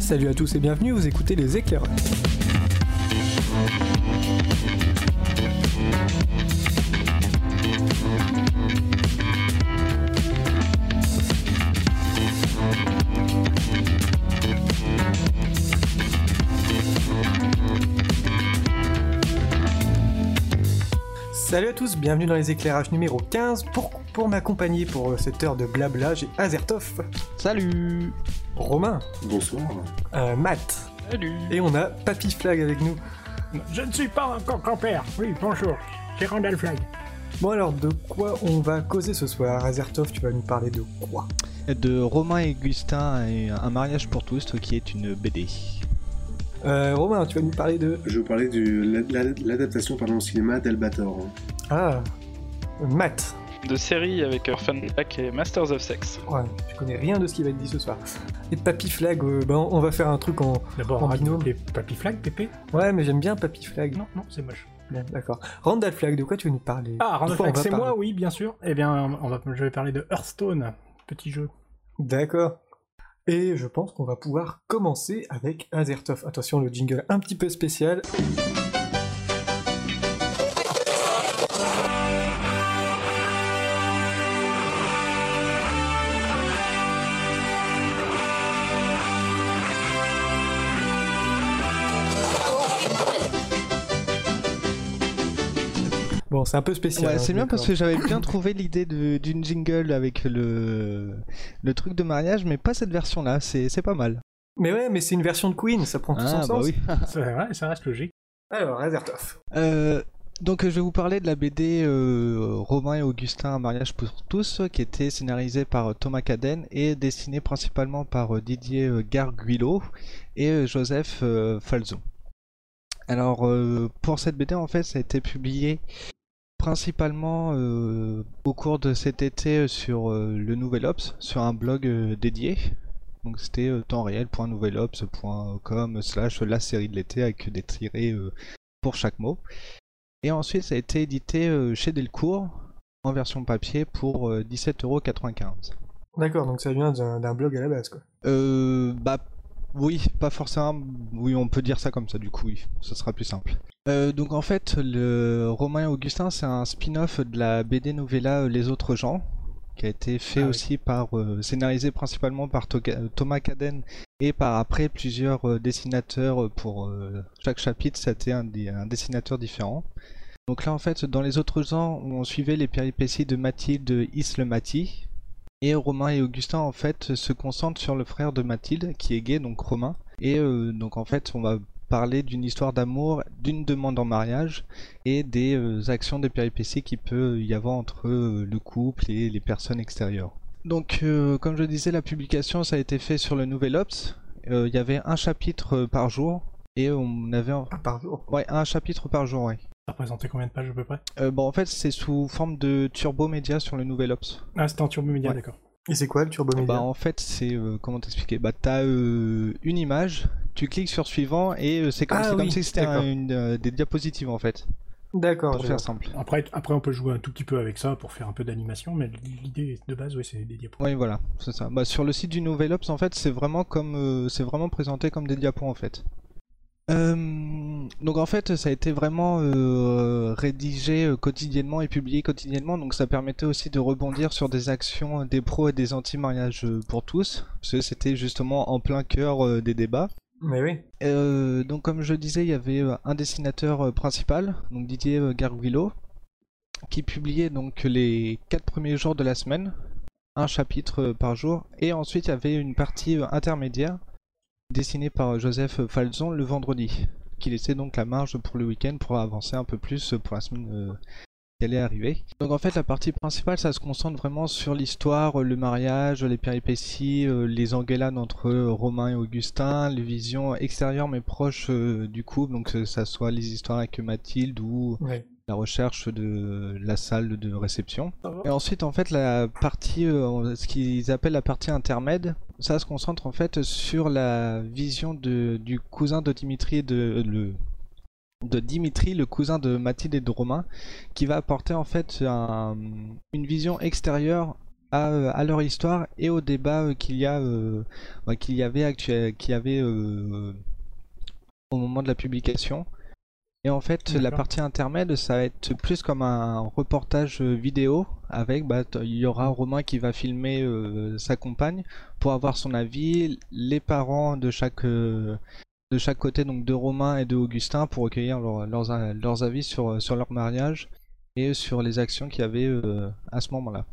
Salut à tous et bienvenue, vous écoutez les éclaireurs. Salut à tous, bienvenue dans les éclairages numéro 15. Pour, pour m'accompagner pour euh, cette heure de blabla, j'ai Azertov, Salut Romain, Bonsoir. euh, Matt, Salut et on a Papy Flag avec nous. Je ne suis pas un grand-père. Oui, bonjour. C'est Randall Flag. Bon alors, de quoi on va causer ce soir Azertov, tu vas nous parler de quoi? De Romain et Augustin et Un mariage pour tous qui est une BD. euh, Romain, tu vas nous parler de... Je vais vous parler de la- la- l'adaptation pardon, au cinéma d'Albator. Ah, Matt. De série avec Orphan Black et Masters of Sex. Ouais, je connais rien de ce qui va être dit ce soir. Et Papy Flag, euh, ben, on va faire un truc en... D'abord, En binôme. les Papy Flag, Pépé Ouais, mais j'aime bien Papy Flag. Non, non, c'est moche. Bon, d'accord. Randall Flag, de quoi tu veux nous parler? Ah, Randall De quoi on Flag, c'est parler? moi, oui, bien sûr. Eh bien, on va, je vais parler de Hearthstone, petit jeu. D'accord. Et je pense qu'on va pouvoir commencer avec Azertov. Attention, le jingle un petit peu spécial. C'est un peu spécial. Ouais, hein, c'est bien parce que j'avais bien trouvé l'idée d'une jingle avec le, le truc de mariage, mais pas cette version-là, c'est c'est pas mal. Mais ouais, mais c'est une version de Queen, ça prend tout son Ah, bah sens. oui. C'est vrai, ça reste logique. Alors, Azertov. Euh, donc je vais vous parler de la BD euh, Romain et Augustin Un mariage pour tous, qui était scénarisée par Thomas Caden et dessinée principalement par euh, Didier euh, Garguilo et euh, Joseph euh, Falzo. Alors euh, pour cette BD en fait ça a été publié principalement euh, au cours de cet été euh, sur euh, le Nouvel Ops, sur un blog euh, dédié. Donc c'était temps réel.nouvelops.com slash la série de l'été avec des tirés pour chaque mot. Et ensuite, ça a été édité chez Delcourt en version papier pour euh, 17,95€. D'accord, donc ça vient d'un d'un blog à la base, quoi. Euh, bah oui, pas forcément. Oui, on peut dire ça comme ça, du coup, oui, ce sera plus simple. Euh, donc en fait, le Romain et Augustin, c'est un spin-off de la BD novella euh, Les Autres gens, qui a été fait Ah oui. aussi par, euh, scénarisé principalement par Toga- Thomas Caden et par après plusieurs euh, dessinateurs pour chaque chapitre, c'était un, des- un dessinateur différent. Donc là, en fait, dans Les Autres gens, on suivait les péripéties de Mathilde Isle-Mathie, et Romain et Augustin en fait se concentrent sur le frère de Mathilde qui est gay, donc Romain. Et euh, donc en fait on va parler d'une histoire d'amour, d'une demande en mariage et des euh, actions, des péripéties qui peut y avoir entre euh, le couple et les personnes extérieures. Donc euh, comme je disais la publication ça a été fait sur le Nouvel Ops. Euh, Il y avait un chapitre par jour et on avait un... Ah, par jour? ouais un chapitre par jour ouais. Ça représentait combien de pages à peu près? Euh, bon en fait c'est sous forme de turbo média sur le Nouvel Ops. Ah, c'était en Turbo Media, Ouais. d'accord. Et c'est quoi le Turbo Media Bah en fait c'est euh, comment t'expliquer? Bah t'as euh, une image, tu cliques sur suivant et euh, c'est comme, Ah c'est comme si c'était un- une, euh, des diapositives en fait, D'accord, pour faire simple. Après, après, on peut jouer un tout petit peu avec ça pour faire un peu d'animation, mais l'idée de base, oui, c'est des diapos. Oui voilà, c'est ça. Bah sur le site du Nouvel Ops en fait c'est vraiment comme euh, c'est vraiment présenté comme des diapos en fait. Euh, donc en fait ça a été vraiment euh, rédigé quotidiennement et publié quotidiennement donc ça permettait aussi de rebondir sur des actions des pros et des anti-mariages pour tous parce que c'était justement en plein cœur euh, des débats. Mais oui. Euh, donc comme je disais, il y avait euh, un dessinateur euh, principal, donc Didier Garguilo, qui publiait donc les quatre premiers jours de la semaine, un chapitre par jour, et ensuite il y avait une partie intermédiaire dessinée par Joseph Falzon le vendredi, qui laissait donc la marge pour le week-end pour avancer un peu plus pour la semaine allait arriver. Donc en fait la partie principale ça se concentre vraiment sur l'histoire, le mariage, les péripéties, euh, les engueulades entre Romain et Augustin, les visions extérieures mais proches euh, du couple, donc que ça soit les histoires avec Mathilde ou Ouais. la recherche de la salle de réception. Et ensuite, en fait, la partie, euh, ce qu'ils appellent la partie intermède, ça se concentre en fait sur la vision de, du cousin de Dimitri et de le de Dimitri, le cousin de Mathilde et de Romain, qui va apporter en fait un- une vision extérieure à, à leur histoire et au débat euh, qu'il y a euh, bah, qu'il y avait actuel qu'il y avait euh, au moment de la publication. Et en fait, la partie intermède, ça va être plus comme un reportage vidéo avec, bah, il y aura Romain qui va filmer euh, sa compagne pour avoir son avis, les parents de chaque euh, de chaque côté, donc de Romain et de Augustin, pour recueillir leur- leurs, avis sur, sur leur mariage et sur les actions qu'il y avait euh, à ce moment-là.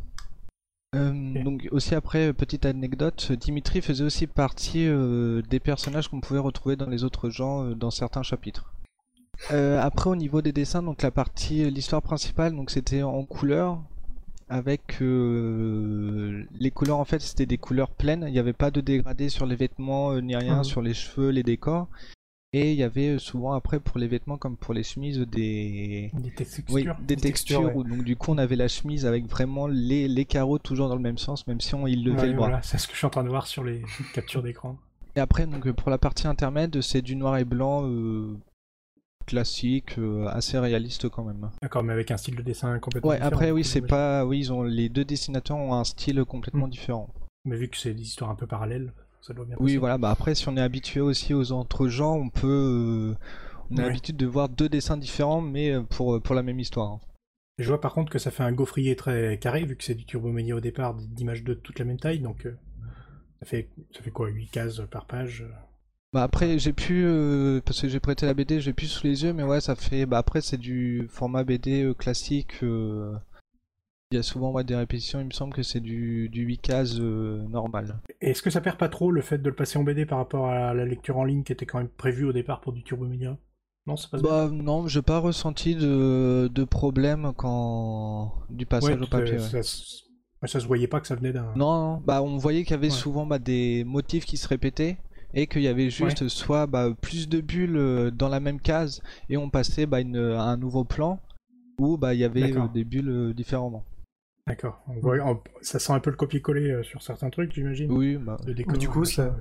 Euh. Donc aussi après, euh, petite anecdote, Dimitri faisait aussi partie euh, des personnages qu'on pouvait retrouver dans les autres gens euh, dans certains chapitres. Euh, après au niveau des dessins, donc la partie, euh, l'histoire principale, donc c'était en couleur, avec euh, les couleurs en fait c'était des couleurs pleines, il n'y avait pas de dégradé sur les vêtements euh, ni rien, Mhm. sur les cheveux, les décors. Et il y avait euh, souvent après pour les vêtements comme pour les chemises des, Des textures. oui, des Des textures. textures, où donc du coup on avait la chemise avec vraiment les, les carreaux toujours dans le même sens, même si on il levait Ouais, le bras. voilà, c'est ce que je suis en train de voir sur les captures d'écran. Et après donc pour la partie intermède c'est du noir et blanc euh, classique, euh, assez réaliste quand même. D'accord, mais avec un style de dessin complètement Ouais différent. après oui c'est pas oui ils ont les deux dessinateurs ont un style complètement Mm. différent. Mais vu que c'est des histoires un peu parallèles, ça doit bien Oui, passer. voilà, bah après, si on est habitué aussi aux entre-gens, on peut. euh, on a Ouais. l'habitude de voir deux dessins différents, mais euh, pour, pour la même histoire. hein. Je vois par contre que ça fait un gaufrier très carré, vu que c'est du Turboménia au départ, d'images de toute la même taille, donc euh, ça, fait, ça fait quoi 8 cases par page. Bah après, j'ai pu. euh, parce que j'ai prêté la BD, j'ai pu sous les yeux, mais ouais, ça fait. Bah après, c'est du format BD euh, classique. euh, Il y a souvent ouais, des répétitions, il me semble que c'est du, du 8 cases normal. Est-ce que ça perd pas trop le fait de le passer en BD par rapport à la lecture en ligne qui était quand même prévue au départ pour du Turboménia Non, ça passe bien Bah non, j'ai pas ressenti de, de problème quand. du passage Ouais, au papier. ça, ouais. ça se- ouais, ça se voyait pas que ça venait d'un. Non, non, bah on voyait qu'il y avait souvent bah, des motifs qui se répétaient et qu'il y avait juste soit bah, plus de bulles euh, dans la même case et on passait bah, une- à un nouveau plan où bah, il y avait euh, des bulles euh, différemment. D'accord. On voit- on- ça sent un peu le copier-coller sur certains trucs, j'imagine. Oui, bah, Le décor, Du coup, ça-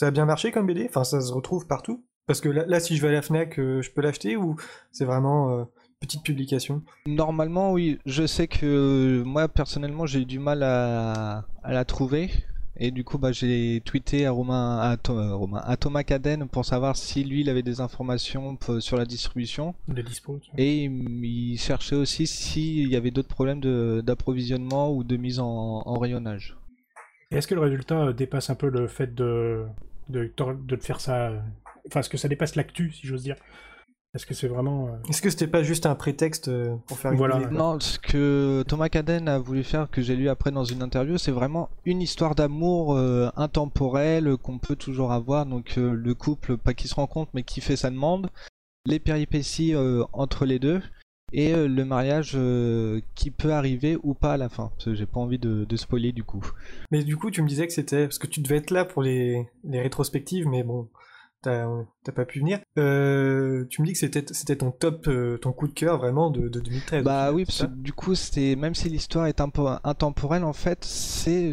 a bien marché comme BD Enfin, ça se retrouve partout? Parce que là, là, si je vais à la Fnac, euh, je peux l'acheter ou c'est vraiment euh, petite publication? Normalement oui, je sais que moi personnellement j'ai eu du mal à, à la trouver et du coup bah, j'ai tweeté à Romain, à, Tho- euh, Romain, à Thomas Caden pour savoir si lui il avait des informations sur la distribution. De dispo. Et il il cherchait aussi s'il y avait d'autres problèmes d'approvisionnement ou de mise en, en rayonnage. Est-ce que le résultat euh, dépasse un peu le fait de, de, de te faire ça. euh, Enfin, est-ce que ça dépasse l'actu, si j'ose dire? Est-ce que c'est vraiment. euh, Est-ce que c'était pas juste un prétexte euh, pour faire une Voilà. Non, ce que Thomas Caden a voulu faire, que j'ai lu après dans une interview, c'est vraiment une histoire d'amour euh, intemporelle qu'on peut toujours avoir. Donc euh, le couple, pas qui se rencontre, mais qui fait sa demande, les péripéties euh, entre les deux, et euh, le mariage euh, qui peut arriver ou pas à la fin. Parce que j'ai pas envie de, de spoiler du coup. Mais du coup, tu me disais que c'était. Parce que tu devais être là pour les, les rétrospectives, mais bon, t'as pas pu venir. Euh, tu me dis que c'était c'était ton top, euh, ton coup de cœur vraiment de, de 2013. Bah oui, parce que du coup, même si l'histoire est un peu intemporelle, en fait, c'est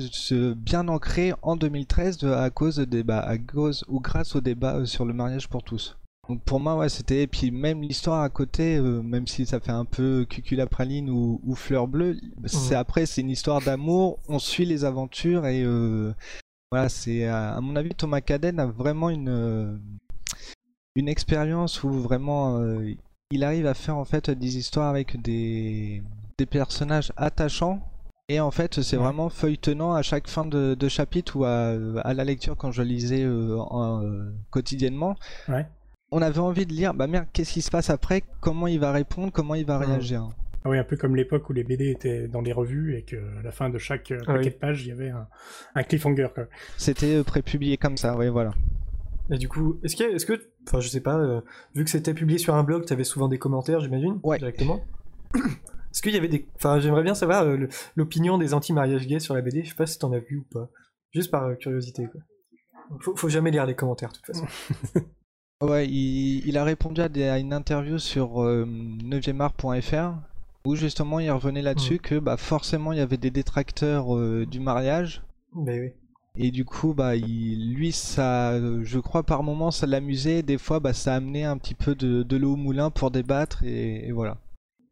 bien ancré en 2013 de- à cause des bah, à cause ou grâce au débat euh, sur le mariage pour tous. Donc pour moi, ouais, c'était et puis même l'histoire à côté, euh, même si ça fait un peu cuculapraline ou, ou fleur bleue, c'est après c'est une histoire d'amour. On suit les aventures et voilà, c'est à à mon avis Thomas Caden a vraiment une euh, une expérience où vraiment euh, il arrive à faire en fait des histoires avec des, des personnages attachants et en fait c'est Ouais. vraiment feuilletonnant à chaque fin de, de chapitre ou à, à la lecture quand je lisais euh, en- euh, quotidiennement Ouais. on avait envie de lire bah merde qu'est-ce qui se passe après? Comment il va répondre? Comment il va Mhm. réagir? Ah oui, un peu comme l'époque où les BD étaient dans les revues et qu'à la fin de chaque euh, Ah paquet oui. de pages, il y avait un, un cliffhanger. C'était euh, prépublié comme ça oui voilà Et du coup, est-ce que, est-ce que, enfin, je sais pas, euh, vu que c'était publié sur un blog, t'avais souvent des commentaires, j'imagine, Ouais. directement? Est-ce qu'il y avait des, enfin, j'aimerais bien savoir euh, l'opinion des anti-mariage gays sur la BD. Je sais pas si t'en as vu ou pas, juste par euh, curiosité. Quoi. Faut, faut jamais lire les commentaires, de toute façon. Ouais, il, il a répondu à, des- à une interview sur euh, 9art.fr où justement il revenait là-dessus que bah, forcément il y avait des détracteurs euh, du mariage. Oui. et du coup bah il, lui ça euh, je crois par moments ça l'amusait. Des fois bah, ça amenait un petit peu de, de l'eau au moulin pour débattre et, et voilà.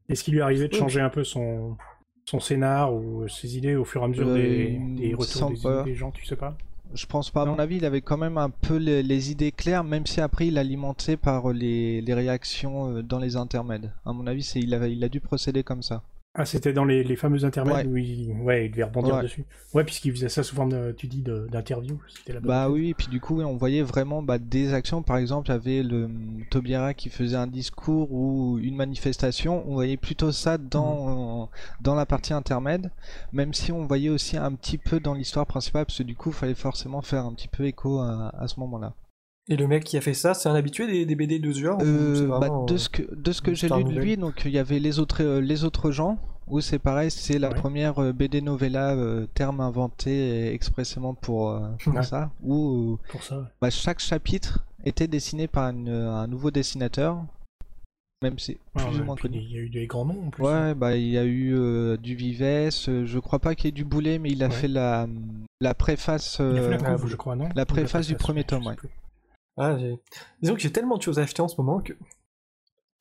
Est-ce qu'il lui arrivé de changer un peu son, son scénar ou ses idées au fur et à mesure Euh, des, il des retours des, des gens, tu sais pas? Je pense pas. À mon avis, il avait quand même un peu les, idées claires, même si après il alimentait par les, réactions euh, dans les intermèdes. À mon avis, il a, il a dû procéder comme ça. Ah, c'était dans les, les fameux intermèdes Ouais. où il, ouais, il devait rebondir Ouais. dessus. Ouais, puisqu'il faisait ça sous forme, de, tu dis, d'interview. Bah oui, et puis du coup, on voyait vraiment bah, des actions. Par exemple, il y avait le hum, Taubira qui faisait un discours ou une manifestation. On voyait plutôt ça dans, dans la partie intermède, même si on voyait aussi un petit peu dans l'histoire principale, parce que du coup, il fallait forcément faire un petit peu écho à, à ce moment-là. Et le mec qui a fait ça, c'est un habitué des, des BD de ou Euh, bah, vraiment, de euh, ce que, de ce que j'ai lu de lui, donc il y avait les autres, euh, les autres gens, où c'est pareil, c'est la Ouais. première euh, BD novella, euh, terme inventé expressément pour, euh, pour Ouais. ça, où euh, Pour ça, ouais. bah, chaque chapitre était dessiné par une- un nouveau dessinateur, même si Ouais, plus ou moins connu. Il y a eu des grands noms en plus. Ouais, bah il y a eu euh, du Vives, euh, je crois pas qu'il y ait du Boulet, mais il a Ouais. fait la, la préface. Il a fait la euh, couve, je crois, non la Ou préface du premier tome, sais ouais. plus. Ah, j'ai- Disons que j'ai tellement de choses à acheter en ce moment que.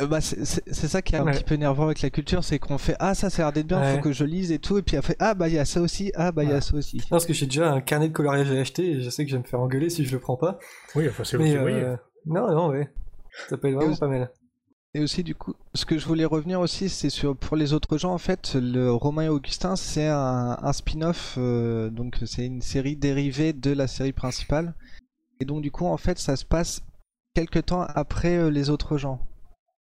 Euh, bah, c'est ça qui est un Ouais. petit peu énervant avec la culture, c'est qu'on fait ah ça ça a l'air d'être bien, Ouais. faut que je lise et tout, et puis après ah bah il y a ça aussi, ah bah il y a ça aussi. Non, parce que j'ai déjà un carnet de coloriage à acheter et je sais que je vais me faire engueuler si je le prends pas. Oui, enfin, c'est Mais euh, non, non, ouais. Ça peut être vraiment aussi- pas mal. Et aussi du coup, ce que je voulais revenir aussi, c'est sur pour les autres gens en fait, le Romain et Augustin, c'est un, un spin-off, euh, donc c'est une série dérivée de la série principale, et donc du coup en fait ça se passe quelques temps après euh, les autres gens.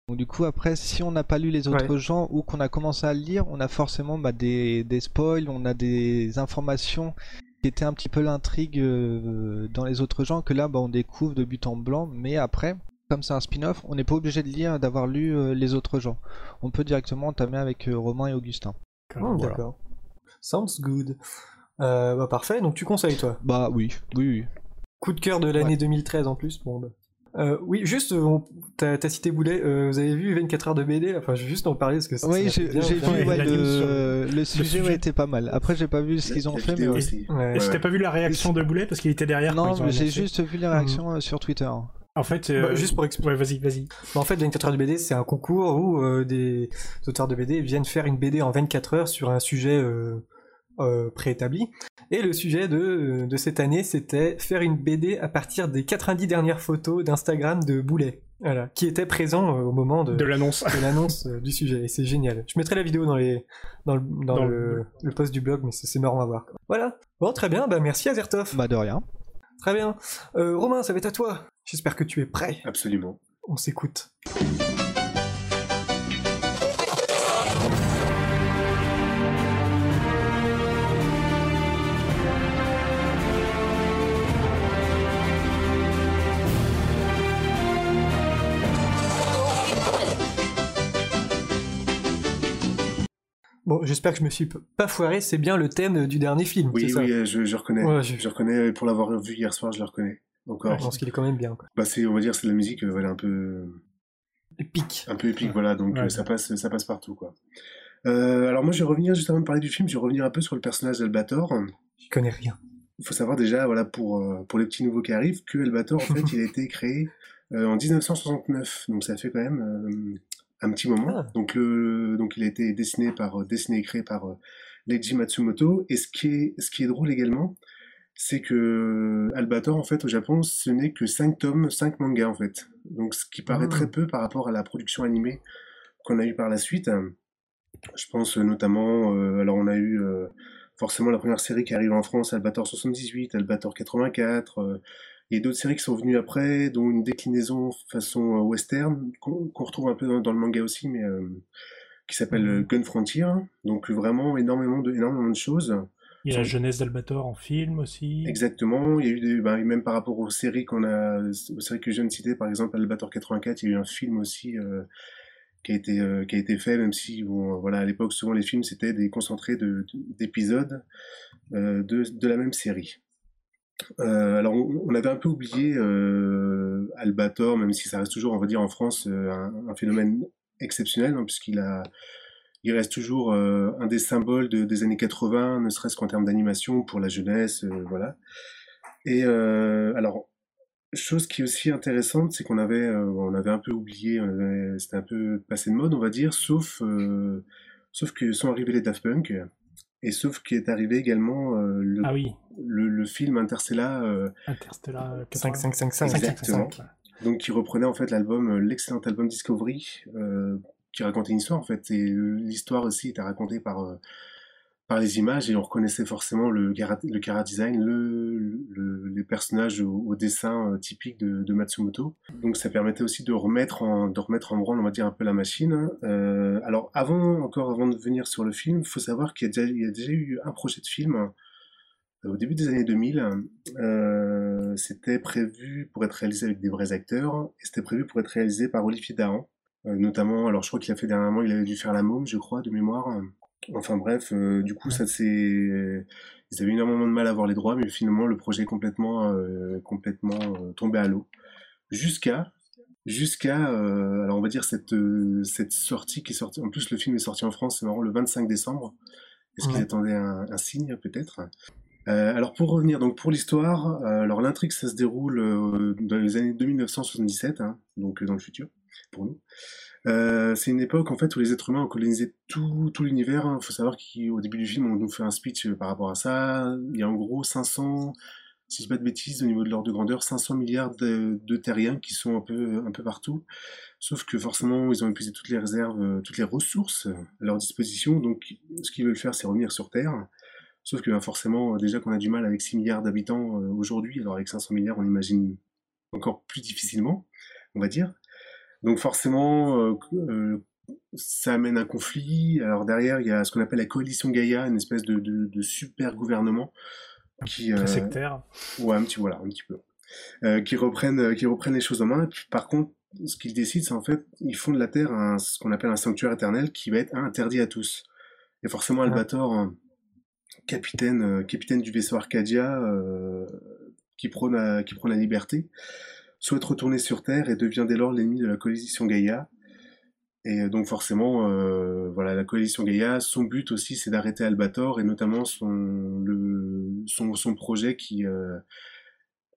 Donc du coup après, si on n'a pas lu les autres gens ou qu'on a commencé à le lire, on a forcément bah, des, des spoils, on a des informations qui étaient un petit peu l'intrigue euh, dans les autres gens que là bah, on découvre de but en blanc, mais après comme c'est un spin-off, on n'est pas obligé de lire, d'avoir lu euh, les autres gens. On peut directement entamer avec euh, Romain et Augustin. Hum, Voilà. D'accord. Sounds good. Euh, bah parfait, donc tu conseilles toi? Bah oui, oui, oui. Coup de cœur de l'année Ouais. 2013 en plus. Bon, bah. Euh, oui, juste, euh, on- t'as t'as cité Boulet, euh, vous avez vu 24 heures de BD Enfin, je vais juste en parler parce que ça- Oui, j'ai vu Ouais, la le, sujet ouais, était pas mal. Après, j'ai pas vu ce qu'ils ont La fait, mais aussi. Ouais. Et Ouais, si t'as pas vu la réaction de Boulet? Parce qu'il était derrière Non, j'ai juste vu les réactions euh, sur Twitter. En fait, Bah, juste pour expliquer. Ouais, vas-y, vas-y. En fait, 24 heures de BD, c'est un concours où euh, des auteurs de BD viennent faire une BD en 24 heures sur un sujet euh, euh, préétabli. Et le sujet de, de cette année, c'était faire une BD à partir des 90 dernières photos d'Instagram de Boulet, voilà, qui étaient présents euh, au moment de, De l'annonce. de l'annonce euh, du sujet. Et c'est génial. Je mettrai la vidéo dans, les, dans, le, dans Dans le, le post du blog, mais c'est c'est marrant à voir. Voilà. Bon, très bien. Bah, merci Azertov. Bah de rien. Très bien. Euh, Romain, ça va être à toi. J'espère que tu es prêt. Absolument. On s'écoute. Bon, j'espère que je me suis pas foiré, c'est bien le thème du dernier film, Oui, ça oui, je, je reconnais. Ouais, je- je... reconnais, pour l'avoir vu hier soir, je le reconnais. Encore. Je pense qu'il est quand même bien, quoi. Bah, c'est, on va dire, c'est de la musique, euh, voilà, un peu, Épique. un peu épique, Ouais. voilà, donc euh, ça passe, ça passe partout, quoi. Euh, alors moi, je vais revenir juste avant de parler du film, je vais revenir un peu sur le personnage d'Albator. Je connais rien. Il faut savoir déjà, voilà, pour, euh, pour les petits nouveaux qui arrivent, que Albator, en fait, il a été créé euh, en 1969, donc ça fait quand même un petit moment. Ah. Donc, le, donc il a été dessiné par, euh, dessiné et créé par euh, Leiji Matsumoto. Et ce qui est, ce qui est drôle également, c'est que Albator, en fait, au Japon, ce n'est que 5 tomes, 5 mangas, en fait. Donc, ce qui paraît Ah. très peu par rapport à la production animée qu'on a eu par la suite. Je pense euh, notamment, euh, alors on a eu euh, forcément la première série qui arrive en France, Albator 78, Albator 84. euh, il y a d'autres séries qui sont venues après, dont une déclinaison façon euh, western, qu'on retrouve un peu dans, dans le manga aussi, mais euh, qui s'appelle euh, Gun Frontier. Donc vraiment énormément de, énormément de choses. Il y a la jeunesse d'Albator en film aussi. Exactement. Il y a eu des, ben, même par rapport aux séries qu'on a, aux séries que je viens de citer, par exemple Albator 84, il y a eu un film aussi euh, qui a été euh, qui a été fait, même si bon, voilà, à l'époque souvent les films c'était des concentrés de d'épisodes euh, de de la même série. Euh, alors on, avait un peu oublié euh, Albator, même si ça reste toujours, on va dire en France, euh, un, un phénomène exceptionnel, hein, puisqu'il a il reste toujours euh, un des symboles de- des années 80, ne serait-ce qu'en termes d'animation pour la jeunesse, euh, voilà. Et euh, alors, chose qui est aussi intéressante, c'est qu'on avait, on avait un peu oublié, c'était un peu passé de mode, on va dire, sauf Sauf que sont arrivés les Daft Punk, et sauf qu'est arrivé également euh, le, Ah oui, le, le film Interstellar, euh, Interstellar euh, 5, 5, 5, 5. 5, 5, Exactement. 5, donc qui reprenait en fait l'album, euh, l'excellent album Discovery, euh, qui racontait une histoire en fait, et euh, l'histoire aussi était racontée par euh, par les images et on reconnaissait forcément le le cara design, le, le- les personnages au, dessin euh, typique de, Matsumoto. Donc ça permettait aussi de remettre en de remettre en branle, on va dire un peu la machine. Euh, alors avant encore avant de venir sur le film, il faut savoir qu'il y y a déjà eu un projet de film euh, au début des années 2000. Euh, c'était prévu pour être réalisé avec des vrais acteurs et c'était prévu pour être réalisé par Olivier Dahan. Notamment, alors je crois qu'il a fait dernièrement, il avait dû faire La Môme, je crois, de mémoire. Enfin bref, euh, du coup, ça c'est, ils avaient énormément de mal à avoir les droits, mais finalement le projet est complètement, euh, complètement euh, tombé à l'eau. Jusqu'à, jusqu'à, alors on va dire cette, cette sortie qui est sortie. En plus, le film est sorti en France, c'est marrant, le 25 décembre. Est-ce qu'ils attendaient un, un signe peut-être? Alors pour revenir donc pour l'histoire, alors l'intrigue ça se déroule dans les années 2977, hein, donc dans le futur pour nous. Euh, c'est une époque en fait où les êtres humains ont colonisé tout, l'univers. Il faut savoir qu'au début du film on nous fait un speech euh, par rapport à ça. Il y a en gros 500, si je dis pas de bêtises, au niveau de l'ordre de grandeur, 500 milliards de, terriens qui sont un peu, un peu partout. Sauf que forcément ils ont épuisé toutes les réserves, euh, toutes les ressources à leur disposition. Donc ce qu'ils veulent faire c'est revenir sur Terre. Sauf que ben, forcément, déjà qu'on a du mal avec 6 milliards d'habitants aujourd'hui, alors avec 500 milliards, on imagine encore plus difficilement, on va dire. Donc forcément, euh, euh, ça amène un conflit. Alors derrière, il y a ce qu'on appelle la coalition Gaïa, une espèce de, de, de super gouvernement qui, Très euh, sectaire. ouais, un petit voilà, un petit peu, euh, qui reprennent, qui reprennent les choses en main. Et puis, par contre, ce qu'ils décident, c'est en fait, ils font de la Terre un, ce qu'on appelle un sanctuaire éternel qui va être interdit à tous. Et forcément, Albator, hein, capitaine, euh, capitaine du vaisseau Arcadia, euh, qui prône, qui prône la liberté, souhaite retourner sur Terre et devient dès lors l'ennemi de la coalition Gaïa. Et donc forcément, euh, voilà, la coalition Gaïa, son but aussi, c'est d'arrêter Albator et notamment son, son, projet qui, euh,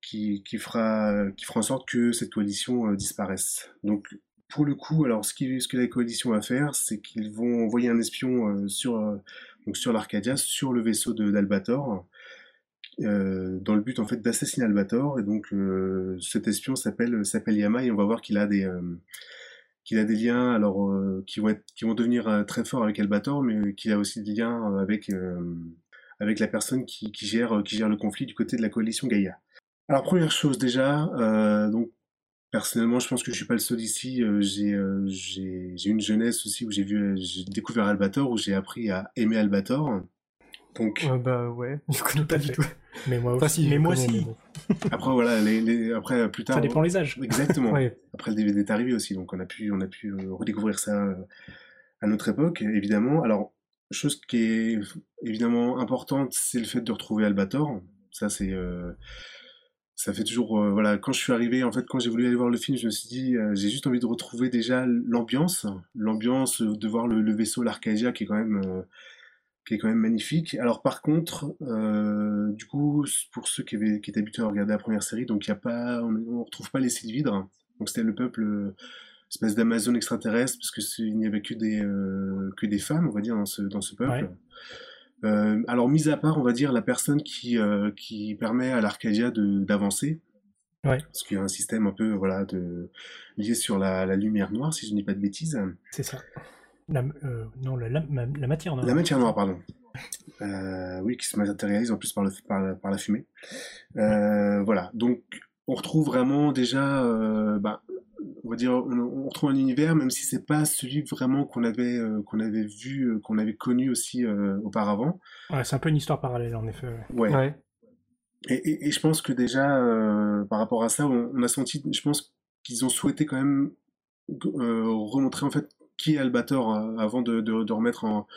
qui, qui fera, qui fera en sorte que cette coalition euh, disparaisse. Donc pour le coup, alors ce, que la coalition va faire, c'est qu'ils vont envoyer un espion sur, donc sur l'Arcadia, sur le vaisseau d'Albator, euh, dans le but en fait d'assassiner Albator. Et donc euh, cet espion s'appelle s'appelle Yama et on va voir qu'il a des euh, qu'il a des liens alors euh, qui vont qui vont devenir euh, très forts avec Albator, mais qu'il a aussi des liens euh, avec euh, avec la personne qui, qui gère qui gère le conflit du côté de la coalition Gaïa. Alors première chose déjà, euh, donc personnellement je pense que je suis pas le seul ici. euh, j'ai euh, j'ai une jeunesse aussi où j'ai découvert Albator où j'ai appris à aimer Albator. Donc Euh, bah ouais, je connais pas du fait. tout. Mais moi Enfin, aussi. si, mais je moi connais, aussi. mais bon. après voilà les, les- après plus tard Ça dépend les âges. exactement. Ouais. Après le DVD est arrivé aussi, donc on a pu, on a pu euh, redécouvrir ça euh, à notre époque, évidemment. Alors, chose qui est évidemment importante, c'est le fait de retrouver Albator. Ça, c'est, euh, ça fait toujours, euh, voilà, quand je suis arrivé, en fait, quand j'ai voulu aller voir le film, je me suis dit, euh, j'ai juste envie de retrouver déjà l'ambiance, l'ambiance de voir le, le vaisseau, l'Arcadia, qui est quand même, euh, qui est quand même magnifique. Alors par contre, euh, du coup, pour ceux qui, avaient, qui étaient habitués à regarder la première série, donc y a pas, on ne retrouve pas les Sylvidres. Donc c'était le peuple, euh, espèce d'Amazon extraterrestre, parce que c'est- il n'y avait que des, euh, que des femmes, on va dire, dans ce, dans ce peuple. Ouais. Euh, alors mis à part, on va dire, la personne qui, qui permet à l'Arcadia d'avancer. Ouais. Parce qu'il y a un système un peu, voilà, de, lié sur la, la lumière noire, si je ne dis pas de bêtises. C'est ça. La, euh, non, la, la, la matière noire. La matière noire, pardon. Euh, oui, qui se matérialise en plus par, le, par, la, par la fumée. Euh, voilà, donc on retrouve vraiment déjà, euh, bah, on va dire, on, on retrouve un univers, même si c'est pas celui vraiment qu'on avait, euh, qu'on avait vu, euh, qu'on avait connu aussi euh, auparavant. Ouais, c'est un peu une histoire parallèle, en effet. ouais. Ouais. Ouais. Et, et, et je pense que déjà, euh, par rapport à ça, on, on a senti, je pense qu'ils ont souhaité quand même euh, remontrer en fait qui est Albator euh, avant de, de, de remettre en,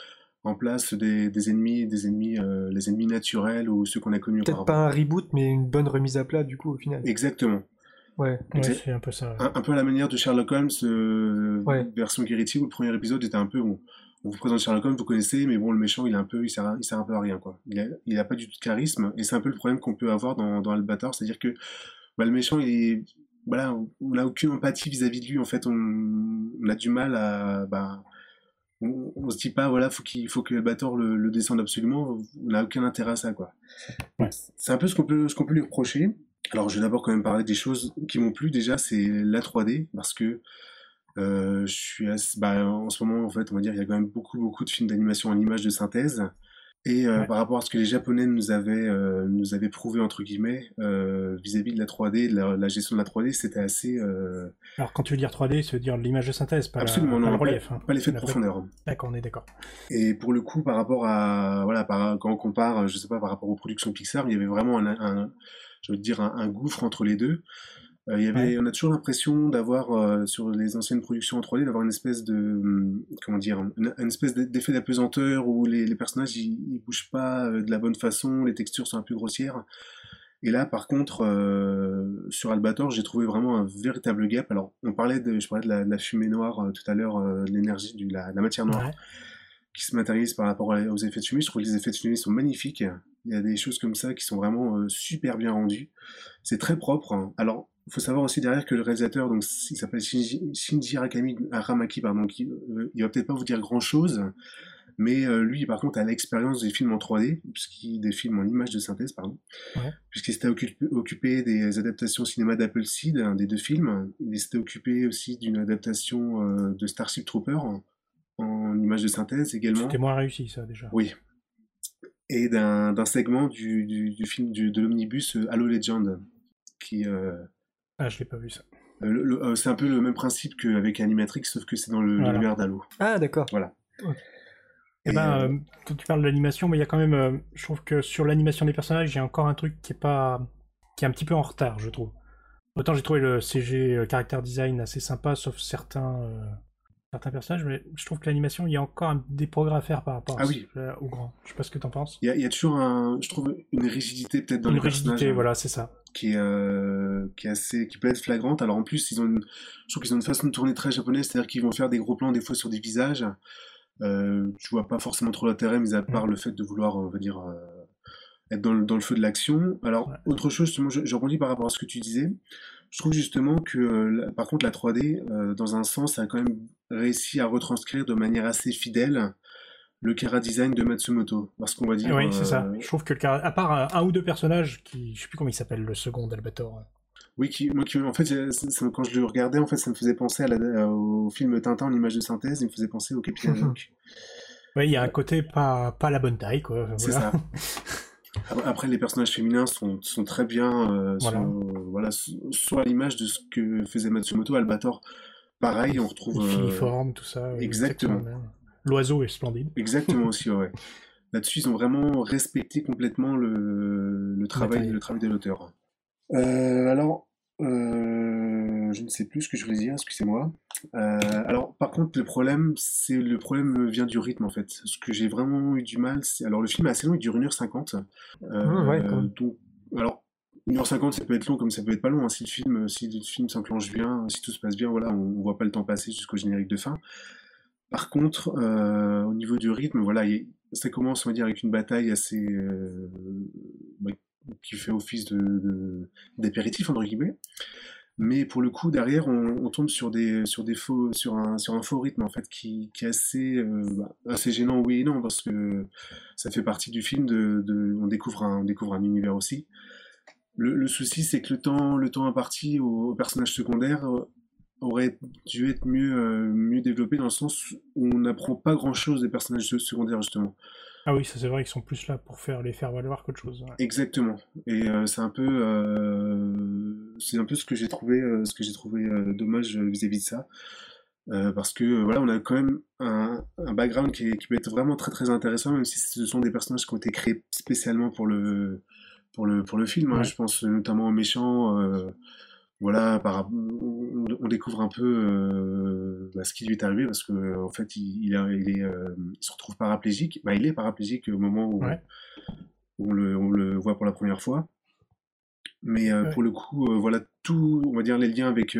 en place des, des ennemis, des ennemis, euh, les ennemis naturels ou ceux qu'on a connus Peut-être pas un reboot, mais une bonne remise à plat du coup au final. Exactement. Ouais. C'est un peu ça. ouais. Un, un peu à la manière de Sherlock Holmes, euh, Ouais. version où le premier épisode était un peu bon. On vous présente Sherlock Holmes, vous connaissez, mais bon, le méchant, il est un peu, il sert, à- il sert un peu à rien, quoi. Il a, il a pas du tout de charisme, et c'est un peu le problème qu'on peut avoir dans, dans Albator, c'est-à-dire que bah, le méchant, il est, voilà, on n'a aucune empathie vis-à-vis de lui, en fait, on, on a du mal à, bah, on, on se dit pas, voilà, faut qu'il faut que Albator le, le descende absolument. On n'a aucun intérêt à ça, quoi. Ouais. C'est un peu ce qu'on peut, ce qu'on peut lui reprocher. Alors, je vais d'abord quand même parler des choses qui m'ont plu. Déjà, c'est la 3D, parce que euh, je suis assez- bah, en ce moment, en fait, on va dire, il y a quand même beaucoup, beaucoup de films d'animation en images de synthèse. Et euh, Ouais. par rapport à ce que les Japonais nous avaient, euh, nous avaient prouvé, entre guillemets, euh, vis-à-vis de la 3D, de la, la gestion de la 3D, c'était assez... Alors, quand tu veux dire 3D, ça veut dire l'image de synthèse, pas, la- absolument, pas non, le pas, relief. hein. pas l'effet de La- profondeur. D'accord, on est d'accord. Et pour le coup, par rapport à, voilà, par, quand on compare, je sais pas, par rapport aux productions Pixar, il y avait vraiment un, un je veux dire, un, un gouffre entre les deux. Euh, il y avait, Ouais. on a toujours l'impression d'avoir, euh, sur les anciennes productions en 3D, d'avoir une espèce de, hum, comment dire, une, une espèce d'effet d'apesanteur où les, les personnages, ils, ils bougent pas euh, de la bonne façon, les textures sont un peu grossières. Et là, par contre, euh, sur Albator, j'ai trouvé vraiment un véritable gap. Alors, on parlait de, je parlais de la, de la fumée noire euh, tout à l'heure, euh, de l'énergie, de la, la matière noire Ouais. qui se matérialise par rapport aux effets de fumée. Je trouve que les effets de fumée sont magnifiques. Il y a des choses comme ça qui sont vraiment super bien rendues. C'est très propre. Alors, il faut savoir aussi derrière que le réalisateur, donc il s'appelle Shinji, Shinji Arakami, Aramaki, pardon, qui, euh, il va peut-être pas vous dire grand chose, mais euh, lui, par contre, a l'expérience des films en 3D, puisqu'il des films en images de synthèse, pardon, Ouais. puisqu'il s'était occupé, occupé des adaptations cinéma d'Appleseed, hein, des deux films. Il s'était occupé aussi d'une adaptation euh, de Starship Trooper en, en images de synthèse également. C'était moins réussi, ça, déjà. Oui. Et d'un segment du, du, du film du- de l'omnibus euh, Halo Legend, qui euh, Ah, je l'ai pas vu, ça. euh, le- le- euh, c'est un peu le même principe qu'avec Animatrix, sauf que c'est dans le- Voilà. l'univers d'Halo. Ah, d'accord. Eh Et, ben, euh, euh, quand tu parles de l'animation, mais il y a quand même, euh, je trouve que sur l'animation des personnages, il y a encore un truc qui est pas, qui est un petit peu en retard, je trouve. Autant j'ai trouvé le CG euh, character design assez sympa, sauf certains, euh, certains personnages, mais je trouve que l'animation, il y a encore un- des progrès à faire par rapport à Ah oui. au grand. Je sais pas ce que t'en penses. Il y, a, il y a toujours, un, je trouve, une rigidité peut-être dans Une les personnages. rigidité, hein, voilà, c'est ça. Qui est, euh, qui est assez, qui peut être flagrante. Alors en plus, ils ont une, je trouve qu'ils ont une façon de tourner très japonaise, c'est-à-dire qu'ils vont faire des gros plans des fois sur des visages. Euh, tu vois pas forcément trop l'intérêt, mis à part le fait de vouloir, on va dire, euh, être dans le, dans le feu de l'action. Alors Ouais. autre chose, justement, je, je rebondis par rapport à ce que tu disais. Je trouve justement que, euh, la- par contre, la 3D, euh, dans un sens, a quand même réussi à retranscrire de manière assez fidèle le Kara design de Matsumoto, parce qu'on va dire. oui, c'est ça. euh, Je trouve que le car- à part un, ou deux personnages qui, je sais plus comment il s'appelle, le second Albator. Oui, qui, moi, qui, en fait, c'est- quand je le regardais, en fait, ça me faisait penser à la- euh, au film Tintin en image de synthèse, il me faisait penser au Capitaine Haddock. Oui, il y a un côté pas, pas la bonne taille, quoi. C'est ça. Après, les personnages féminins sont, sont très bien, euh, Voilà. sont, voilà, s- soit à l'image de ce que faisait Matsumoto, Albator. Pareil, on retrouve. Euh, filiformes, tout ça. exactement. L'oiseau est splendide. Exactement aussi, ouais. Là-dessus, ils ont vraiment respecté complètement le, le travail, le travail de l'auteur. Euh, alors, euh, je ne sais plus ce que je voulais dire, excusez-moi. Euh, alors, par contre, le problème, c'est le problème vient du rythme en fait. Ce que j'ai vraiment eu du mal, c'est alors le film est assez long, il dure 1h50. Euh, Mmh, ouais, quand même. donc, alors 1h50, ça peut être long comme ça peut être pas long. hein. Si le film, si le film s'enclenche bien, si tout se passe bien, voilà, on, on voit pas le temps passer jusqu'au générique de fin. Par contre, euh, au niveau du rythme, voilà, il- ça commence, avec une bataille assez euh, bah, qui fait office de, d'apéritif entre guillemets. Mais pour le coup, derrière, on, tombe sur des faux sur un faux rythme en fait qui, qui est assez euh, bah, assez gênant oui et non parce que ça fait partie du film on découvre un univers aussi. Le, souci, c'est que le temps le imparti aux, personnages secondaires aurait dû être mieux euh, mieux développé dans le sens où on n'apprend pas grand chose des personnages secondaires justement. Ah oui, ça c'est vrai qu'ils sont plus là pour faire les faire valoir qu'autre chose. ouais. Exactement. Et euh, c'est un peu, euh, c'est un peu ce que j'ai trouvé, ce que j'ai trouvé dommage vis-à-vis de ça, Euh, parce que voilà, on a quand même un, un background qui, est- qui peut être vraiment très très intéressant, même si ce sont des personnages qui ont été créés spécialement pour le pour le pour le film. hein. Je pense notamment aux méchants. euh, voilà, par, on, découvre un peu euh, bah, ce qui lui est arrivé parce que en fait, il, il, a- il est, euh, il se retrouve paraplégique. Bah, il est paraplégique au moment où, Ouais. on le, on le voit pour la première fois. Mais euh, Ouais. pour le coup, voilà, tout, on va dire, les liens avec,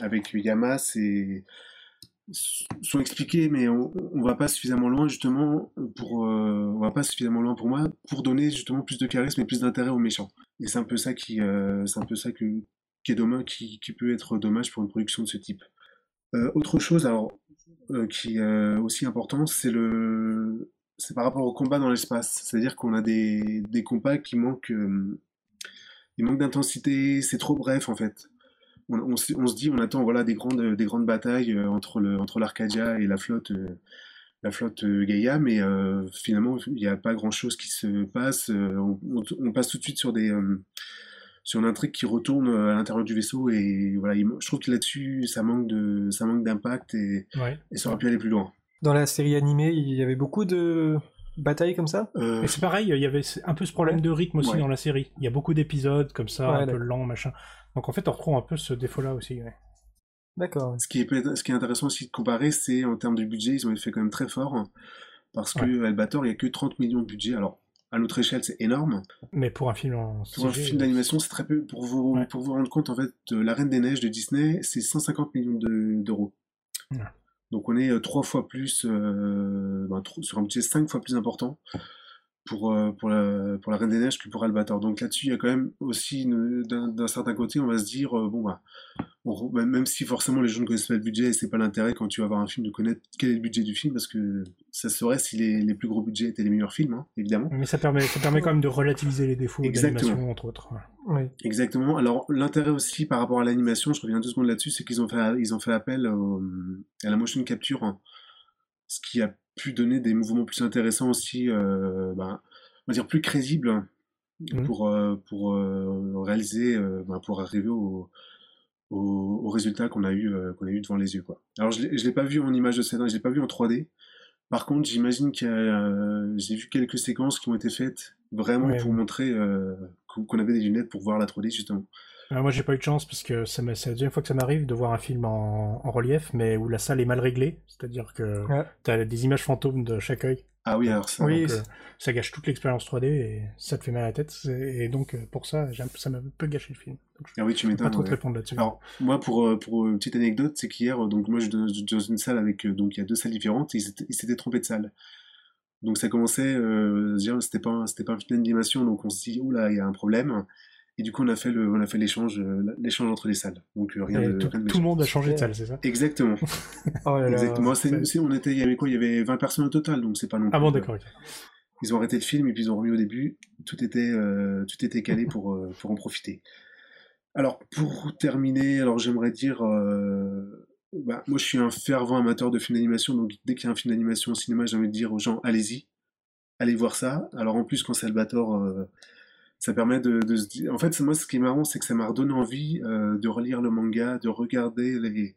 avec Yama, c'est sont expliqués, mais on, on va pas suffisamment loin justement pour, euh, on va pas suffisamment loin pour moi pour donner justement plus de charisme et plus d'intérêt aux méchants. Et c'est un peu ça qui, euh, c'est un peu ça que, qui est dommage, qui, peut être dommage pour une production de ce type. Euh, autre chose, alors euh, qui est aussi important, c'est le, c'est par rapport au combat dans l'espace. C'est-à-dire qu'on a des, des combats qui manquent, euh, ils manquent d'intensité, c'est trop bref en fait. On, se dit, on attend voilà des grandes, des grandes batailles euh, entre le, entre l'Arcadia et la flotte, euh, la flotte euh, Gaïa, mais euh, finalement il n'y a pas grand-chose qui se passe. Euh, on, passe tout de suite sur des sur une intrigue qui retourne à l'intérieur du vaisseau et voilà, il, je trouve que là-dessus ça manque de ça manque d'impact et, Ouais. et ça aurait pu aller plus loin. Dans la série animée, il y avait beaucoup de batailles comme ça? Euh, Et c'est pareil, il y avait un peu ce problème de rythme aussi Ouais. dans la série. Il y a beaucoup d'épisodes comme ça, Ouais, un peu lents, machin. Donc en fait, on retrouve un peu ce défaut-là aussi. ouais. D'accord. Ce qui, est, ce qui est intéressant aussi de comparer, c'est en termes de budget, ils ont été fait quand même très fort. hein, Parce que Albator, il n'y a que 30 millions de budget. Alors, à notre échelle, c'est énorme. Mais pour un film en Pour un film d'animation, c'est très peu. Pour vous, Ouais. pour vous rendre compte, en fait, La Reine des Neiges de Disney, c'est 150 millions de- d'euros. Ouais. Donc, on est euh, trois fois plus, euh, ben, tro- sur un budget cinq fois plus important pour, euh, pour, la, pour La Reine des Neiges que pour Albator. Donc, là-dessus, il y a quand même aussi, d'un certain côté, on va se dire, euh, bon, bah, on- même même si forcément les gens ne connaissent pas le budget, et c'est pas l'intérêt quand tu vas voir un film de connaître quel est le budget du film, parce que ça se saurait si les, les plus gros budgets étaient les meilleurs films, hein, évidemment. Mais ça permet, ça permet quand même de relativiser les défauts d'animation, entre autres. Oui. Exactement. Alors l'intérêt aussi par rapport à l'animation, je reviens deux secondes là-dessus, c'est qu'ils ont fait, ils ont fait appel au- à la motion capture, hein, ce qui a pu donner des mouvements plus intéressants aussi, euh, ben, on va dire plus crédibles hein, Mhm. pour, euh, pour euh, réaliser, ben, pour arriver au, au, au résultat qu'on a eu, qu'on a eu devant les yeux, quoi. Alors je je l'ai pas vu en image de scène, je l'ai pas vu en 3D. Par contre, j'imagine euh, j'ai vu quelques séquences qui ont été faites vraiment Ouais, pour ouais. montrer euh, qu'on avait des lunettes pour voir la 3D justement. Euh, moi, j'ai pas eu de chance parce que c'est la deuxième fois que ça m'arrive de voir un film en, en relief, mais où la salle est mal réglée. C'est-à-dire que Ouais. t'as des images fantômes de chaque œil. Ah oui, alors ça. Oui, Donc, euh, ça gâche toute l'expérience 3D et ça te fait mal à la tête. Et donc, euh, pour ça, ça m'a un peu gâché le film. Donc, je Ah oui, tu m'étonnes. pas trop te ouais. répondre là-dessus. Alors, moi, pour, pour une petite anecdote, c'est qu'hier, donc moi, je suis dans une salle avec, donc il y a deux salles différentes, et ils étaient- ils s'étaient trompés de salle. Donc ça commençait, euh, à se dire, c'était pas, c'était pas un film d'animation, donc on se dit, oula, il y a un problème. Et du coup, on a fait le, on a fait l'échange, euh, l'échange entre les salles. Donc euh, rien de, tout, rien de tout le monde a changé de salle, c'est ça? Exactement. Oh là là. Exactement. On était, il y avait quoi? Il y avait 20 personnes au total, donc c'est pas non Ah bon, plus, euh, d'accord. Ils ont arrêté le film et puis ils ont remis au début. Tout était, euh, tout était calé pour, euh, pour en profiter. Alors, pour terminer, alors j'aimerais dire, euh, bah, moi je suis un fervent amateur de films d'animation, donc dès qu'il y a un film d'animation au cinéma, j'ai envie de dire aux gens, allez-y, allez voir ça. Alors en plus, quand euh, ça permet de, de se dire... En fait, moi ce qui est marrant, c'est que ça m'a redonné envie euh, de relire le manga, de regarder les,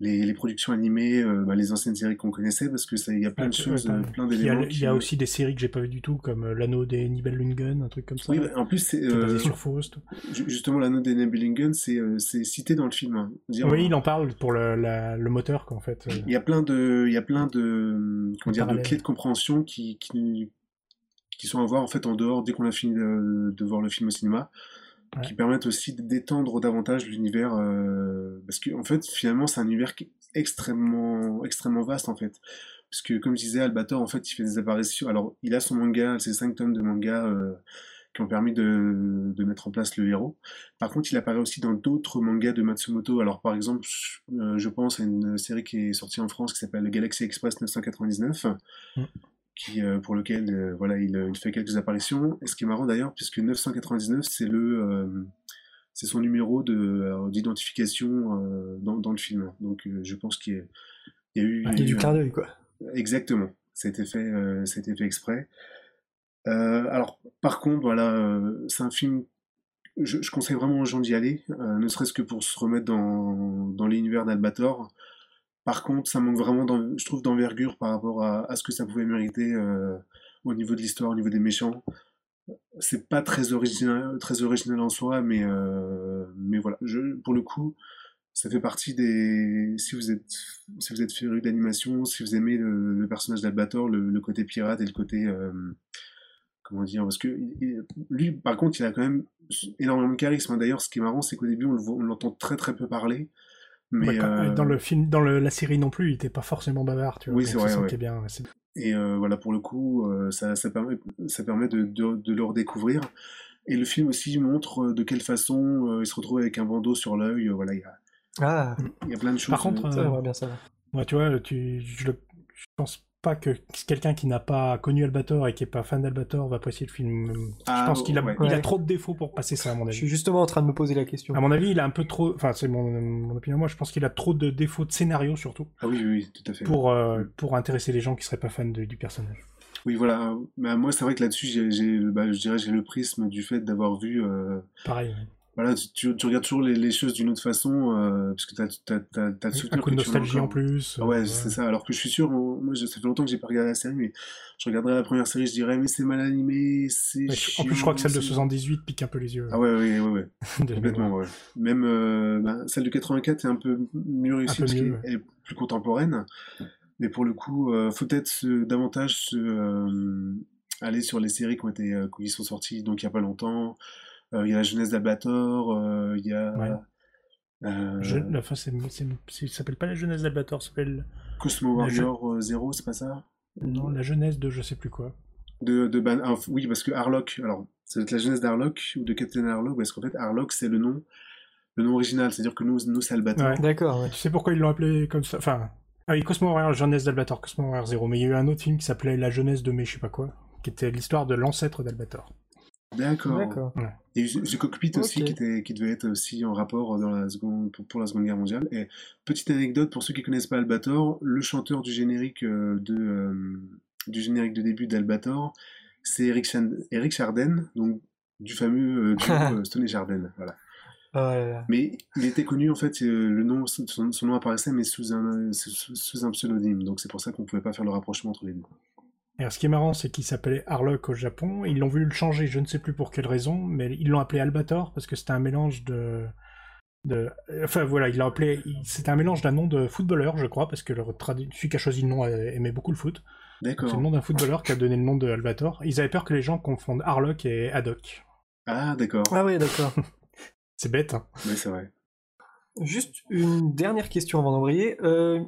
les, les productions animées, euh, bah, les anciennes séries qu'on connaissait, parce que il y a plein de choses, ouais, euh, plein Il y, a, d'éléments. il y a aussi des séries que j'ai pas vues du tout, comme L'anneau des Nibelungen, un truc comme ça. Oui, bah, en plus, c'est, euh, sur Faust. ju- justement, l'anneau des Nebelungen, c'est cité dans le film. hein. Dire, Oui, il en parle pour le, la- le moteur, quoi, en fait. Il y a plein de, il y a plein de, comment dire, de clés de compréhension qui, qui, qui sont à voir en fait en dehors dès qu'on a fini de, de voir le film au cinéma, Ouais. qui permettent aussi d'étendre davantage l'univers, euh, parce que en fait finalement c'est un univers qui est extrêmement, extrêmement vaste en fait. Parce que comme je disais, Albator en fait il fait des apparitions. Alors il a son manga, ses cinq tomes de manga euh, qui ont permis de, de mettre en place le héros. Par contre, il apparaît aussi dans d'autres mangas de Matsumoto. Alors, par exemple, je, euh, je pense à une série qui est sortie en France qui s'appelle Galaxy Express 999, Mm. Qui, euh, pour lequel euh, voilà, il, il fait quelques apparitions. Et ce qui est marrant d'ailleurs, puisque 999, c'est le, euh, c'est son numéro de, euh, d'identification euh, dans, dans le film. Donc, euh, je pense qu'il y a, il y a eu, Il y a du clin d'œil, quoi. Exactement, ça a été fait, euh, ça a été fait exprès. Euh, alors, par contre, voilà, euh, c'est un film, je, je conseille vraiment aux gens d'y aller, euh, ne serait-ce que pour se remettre dans, dans l'univers d'Albator. Par contre, ça manque vraiment, je trouve, d'envergure par rapport à, ce que ça pouvait mériter euh, au niveau de l'histoire, au niveau des méchants. C'est pas très original, très original en soi, mais, euh, mais voilà, je, pour le coup, ça fait partie des. Si vous êtes, si vous êtes féru d'animation, si vous aimez le, personnage d'Albator, le, côté pirate et le côté. euh, comment dire Parce que lui, par contre, il a quand même énormément de charisme. D'ailleurs, ce qui est marrant, c'est qu'au début, on l'entend très très peu parler. Mais, euh, Dans le film, dans le- la série non plus, il était pas forcément bavard, tu vois. Oui, c'est vrai, ça ouais. bien. Et euh, voilà, pour le coup, euh, ça, ça permet, ça permet de, de, de le redécouvrir. Et le film aussi montre de quelle façon il se retrouve avec un bandeau sur l'œil. Voilà, il y a, Ah, il y a plein de choses. Par contre, ça, Euh, bien. Ouais, tu vois, tu, je, le- je pense pas que quelqu'un qui n'a pas connu Albator et qui est pas fan d'Albator va apprécier le film. Je Ah, pense qu'il a, ouais. il a Ouais. trop de défauts pour passer ça, à mon Je avis. suis justement en train de me poser la question. À mon avis, il a un peu trop. Enfin, c'est mon, mon opinion. Moi, je pense qu'il a trop de défauts de scénario, surtout, Ah oui, oui, oui, tout à fait. pour, euh, pour intéresser les gens qui seraient pas fans de- du personnage. Oui, voilà. Bah, moi, c'est vrai que là-dessus, j'ai, bah, je dirais, j'ai le prisme du fait d'avoir vu. euh, Pareil. Voilà, tu, tu- tu regardes toujours les, les choses d'une autre façon, euh, parce que t'as, t'as, t'as, t'as le Un souvenir coup de tu nostalgie en plus. Ah ouais, c'est ça. Alors que je suis sûr, moi, je- ça fait longtemps que j'ai pas regardé la série, mais je regarderai la première série, je dirais, mais c'est mal animé, c'est. En plus, je crois que celle de chiant, c'est- 78 pique un peu les yeux. Ah ouais, ouais, ouais, ouais. Complètement, ouais. Même euh, bah, celle de 84 est un peu mieux réussie parce mieux, qu'elle ouais. est plus contemporaine. Mais pour le coup, euh, faut peut-être davantage euh, aller sur les séries qui, ont été, qui sont sorties donc il y a pas longtemps. Euh, Il y a la jeunesse d'Albator, euh, il y a Ouais. euh, Je, enfin, c'est, c'est- c'est- ça s'appelle pas la jeunesse d'Albator, ça s'appelle Cosmo je- Warrior Zero, c'est pas ça? Non la jeunesse de je sais plus quoi. de, de Ban- ah, oui, parce que Harlock, alors, ça doit être la jeunesse d'Harlock ou de Captain Harlock, parce qu'en fait, Harlock, c'est le nom, le nom original, c'est-à-dire que nous, nous c'est Albator. Ouais. D'accord, ouais. Tu sais pourquoi ils l'ont appelé comme ça? Enfin, ah oui, Cosmo Warrior, jeunesse d'Albator, Cosmo Warrior 0. Mais il y a eu un autre film qui s'appelait La jeunesse de mais je sais pas quoi, qui était l'histoire de l'ancêtre d'Albator. D'accord. Et The Cockpit aussi, qui, était, qui devait être aussi en rapport dans la seconde, pour, pour la Seconde Guerre mondiale. Et petite anecdote, pour ceux qui connaissent pas Albator, le chanteur du générique, euh, de, euh, du, générique de début d'Albator, c'est Eric, Eric Charden, donc du fameux euh, duo euh, Stone et Charden. Voilà. Là là. Mais il était connu, en fait, euh, le nom, son, son nom apparaissait, mais sous un, sous, sous un pseudonyme. Donc c'est pour ça qu'on pouvait pas faire le rapprochement entre les deux. Et alors, ce qui est marrant, c'est qu'il s'appelait Harlock au Japon. Ils l'ont voulu le changer, je ne sais plus pour quelle raison, mais ils l'ont appelé Albator parce que c'était un mélange de. de... Enfin voilà, ils l'ont appelé. il- C'était un mélange d'un nom de footballeur, je crois, parce que le tradu- celui qui a choisi le nom euh, aimait beaucoup le foot. C'est D'accord. le nom d'un footballeur qui a donné le nom de Albator. Ils avaient peur que les gens confondent Harlock et Haddock. Ah, d'accord. Ah oui, d'accord. C'est bête, hein. Oui, c'est vrai. Juste une dernière question avant d'embrayer. Euh,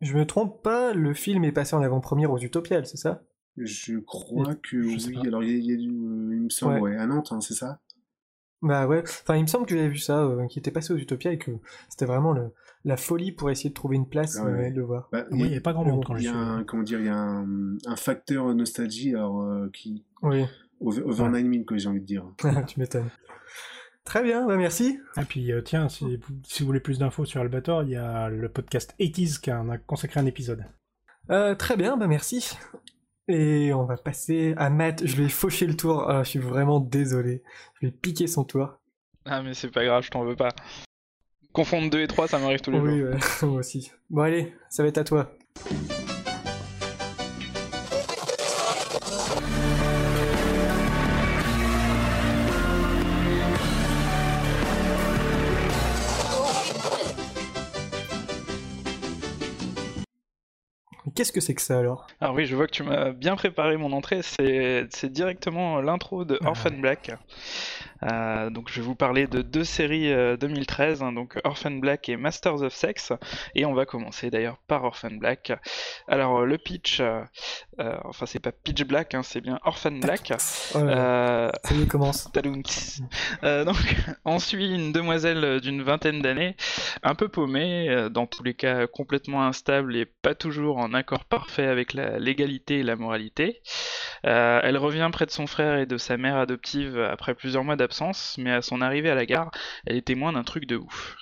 je me trompe pas, le film est passé en avant-première aux Utopiales, c'est ça? Je crois que Je oui. Alors, il y a, il y a du, euh, il me semble, Ouais. ouais, à Nantes, hein, c'est ça? Bah ouais. Enfin, il me semble que j'avais vu ça, euh, qui était passé aux Utopia et que c'était vraiment le- la folie pour essayer de trouver une place Ah ouais, euh, de le voir. Bah, Moi, il n'y avait pas grand monde quand il je y a suis. un, comment dire, il y a un, un facteur nostalgie alors, euh, qui Oui, over, over Ouais. 9000, quoi, j'ai envie de dire. tu m'étonnes. Très bien, bah merci. Et puis, euh, tiens, si, si vous voulez plus d'infos sur Albator, il y a le podcast 80s qui en a consacré un épisode. Euh, très bien, bah merci. Et on va passer à Matt. Je vais faucher le tour. Ah, je suis vraiment désolé. Je vais piquer son tour. Ah, mais c'est pas grave, je t'en veux pas. Confondre 2 et 3, ça m'arrive tous les Oui, jours. ouais, moi aussi. Bon allez, ça va être à toi. Qu'est-ce que c'est que ça alors? Alors oui, je vois que tu m'as bien préparé mon entrée. C'est directement l'intro de Ah. Orphan Black. Euh, donc je vais vous parler de deux séries euh, 2013, hein, donc Orphan Black et Masters of Sex. Et on va commencer d'ailleurs par Orphan Black. Alors euh, le pitch, euh, euh, enfin c'est pas Pitch Black, hein, c'est bien Orphan Black. Oh là là, Euh, Ça y est, commence. Tadunks. Euh, donc, on suit une demoiselle d'une vingtaine d'années, un peu paumée, euh, dans tous les cas complètement instable et pas toujours en accord parfait avec la légalité et la moralité. Euh, elle revient près de son frère et de sa mère adoptive après plusieurs mois d'absence, mais à son arrivée à la gare, elle est témoin d'un truc de ouf.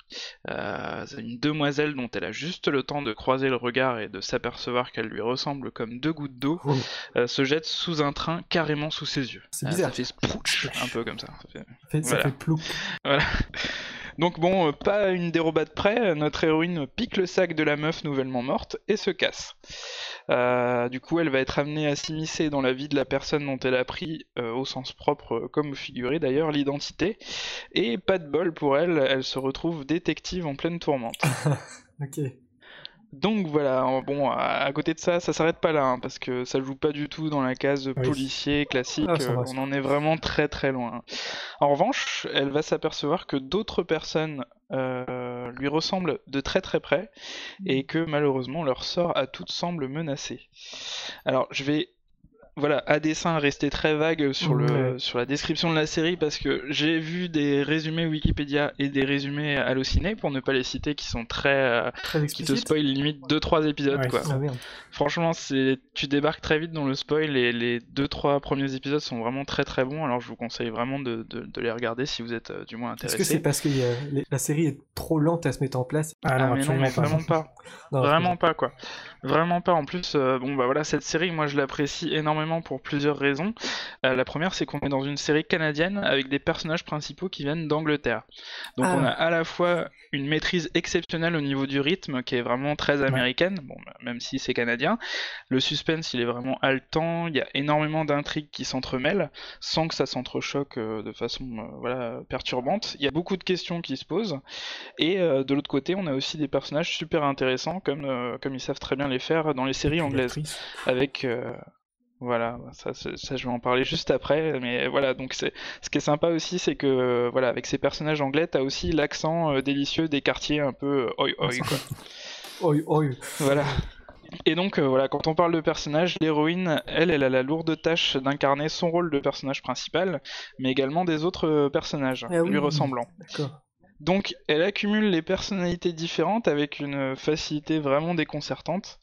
Euh, une demoiselle dont elle a juste le temps de croiser le regard et de s'apercevoir qu'elle lui ressemble comme deux gouttes d'eau, Oh. euh, se jette sous un train carrément sous ses yeux. C'est bizarre. ça fait splouch, un peu comme ça. ça fait- Ça fait, ça Voilà. fait plouc. Donc bon, euh, pas une dérobade près, notre héroïne pique le sac de la meuf nouvellement morte et se casse. Euh, du coup, elle va être amenée à s'immiscer dans la vie de la personne dont elle a pris, euh, au sens propre euh, comme figuré d'ailleurs, l'identité. Et pas de bol pour elle, elle se retrouve détective en pleine tourmente. Donc voilà, bon, à, côté de ça, ça s'arrête pas là, hein, parce que ça joue pas du tout dans la case policier classique, Ah, euh, va, on en est vraiment très très loin. En revanche, elle va s'apercevoir que d'autres personnes euh, lui ressemblent de très très près, et que malheureusement leur sort à toutes semble menacé. Alors je vais voilà, à dessin, rester très vague sur, le, Ouais. sur la description de la série parce que j'ai vu des résumés Wikipédia et des résumés Allociné, pour ne pas les citer, qui sont très. euh, Très qui te spoilent limite 2-3 épisodes, Ouais, quoi. Ah. Franchement, c'est tu débarques très vite dans le spoil et les 2-3 premiers épisodes sont vraiment très très bons, alors je vous conseille vraiment de, de- de les regarder si vous êtes euh, du moins Est-ce intéressé. que c'est parce que les- la série est trop lente à se mettre en place? Ah, Ah, non, mais non, mais vraiment pas. Non, Vraiment pas quoi. Vraiment pas. En plus, euh, bon bah voilà, cette série, moi je l'apprécie énormément pour plusieurs raisons. Euh, la première, c'est qu'on est dans une série canadienne avec des personnages principaux qui viennent d'Angleterre. Donc Ah. on a à la fois une maîtrise exceptionnelle au niveau du rythme qui est vraiment très américaine, bon bah, même si c'est canadien. Le suspense, il est vraiment haletant. Il y a énormément d'intrigues qui s'entremêlent sans que ça s'entrechoque euh, de façon voilà perturbante. Il y a beaucoup de questions qui se posent. Et de l'autre côté, on a aussi des personnages super intéressants, comme, comme ils savent très bien les faire dans les séries anglaises. Avec. euh, voilà, ça, ça, ça, je vais en parler juste après. Mais voilà, donc c'est ce qui est sympa aussi, c'est que euh, voilà, avec ces personnages anglais, t'as aussi l'accent euh, délicieux des quartiers un peu euh, oi oi quoi. Oi, oi. Voilà. Et donc euh, voilà, quand on parle de personnage, l'héroïne, elle, elle a la lourde tâche d'incarner son rôle de personnage principal, mais également des autres personnages Ah oui. lui ressemblant. D'accord. Donc, elle accumule les personnalités différentes avec une facilité vraiment déconcertante.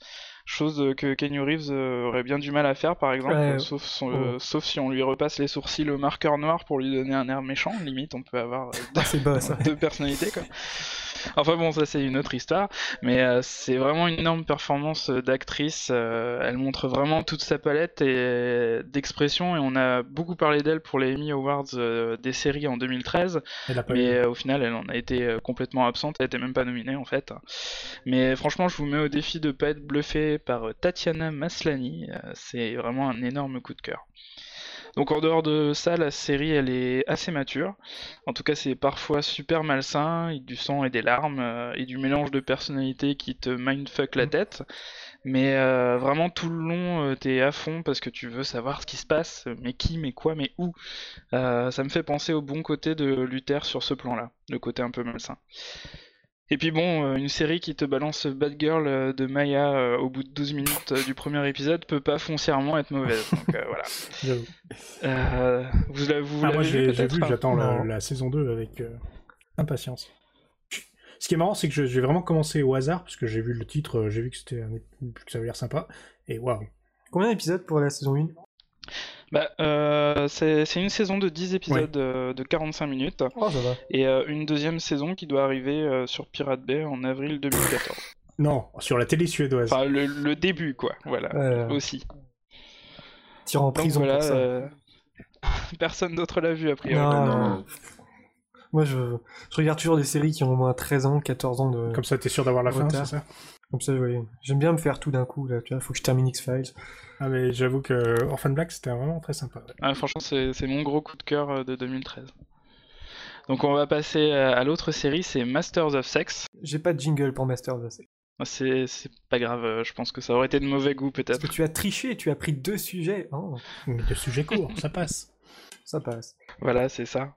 Chose euh, que Kenny Reeves euh, aurait bien du mal à faire, par exemple, Ouais. euh, sauf, son- Ouais. euh, sauf si on lui repasse les sourcils au marqueur noir pour lui donner un air méchant. Limite, on peut avoir euh, Ah, bas deux personnalités, quoi. Enfin bon, ça c'est une autre histoire, mais euh, c'est vraiment une énorme performance euh, d'actrice. euh, elle montre vraiment toute sa palette et d'expression, et on a beaucoup parlé d'elle pour les Emmy Awards euh, des séries en 2013. Elle a pas Mais au final, elle en a été complètement absente, elle était même pas nominée en fait. Mais franchement, je vous mets au défi de pas être bluffé par Tatiana Maslany, c'est vraiment un énorme coup de cœur. Donc en dehors de ça, la série elle est assez mature. En tout cas, c'est parfois super malsain, avec du sang et des larmes, euh, et du mélange de personnalités qui te mindfuck la tête. Mais euh, vraiment tout le long, euh, t'es à fond parce que tu veux savoir ce qui se passe, mais qui, mais quoi, mais où. Ça me fait penser au bon côté de Luther sur ce plan-là, le côté un peu malsain. Et puis bon, euh, une série qui te balance Bad Girl euh, de Maya euh, au bout de 12 minutes du premier épisode peut pas foncièrement être mauvaise. Donc euh, voilà. J'avoue. Euh, vous l'avez vous Ah, l'avez moi, j'ai vu, j'attends la, saison 2 avec euh, impatience. Ce qui est marrant, c'est que j'ai vraiment commencé au hasard, parce que j'ai vu le titre, j'ai vu que, c'était un- que ça avait l'air sympa, et waouh. Combien d'épisodes pour la saison 1 Bah, euh, c'est c'est une saison de 10 épisodes euh, de 45 minutes Oh, ça va. et euh, une deuxième saison qui doit arriver euh, sur Pirate Bay en avril 2014. Non, sur la télé suédoise. Enfin, le, le début, quoi. Voilà. Euh, Aussi. Tire en Donc prison voilà. pour ça. euh, Personne d'autre l'a vu, a priori. Non, non. non. Moi, je, je regarde toujours des séries qui ont au moins 13 ans, 14 ans de. Comme ça, t'es sûr d'avoir la fin, c'est ça? Comme ça, ouais. J'aime bien me faire tout d'un coup, là, tu vois. Faut que je termine X-Files. Ah, mais j'avoue que Orphan Black, c'était vraiment très sympa. Ah, franchement, c'est c'est mon gros coup de cœur euh, de 2013. Donc on va passer à, à l'autre série, c'est Masters of Sex. J'ai pas de jingle pour Masters of Sex. C'est c'est pas grave, euh, je pense que ça aurait été de mauvais goût Parce peut-être. que tu as triché, tu as pris deux sujets. Oh, Mais le sujet court, ça passe. Ça passe. Voilà, c'est ça.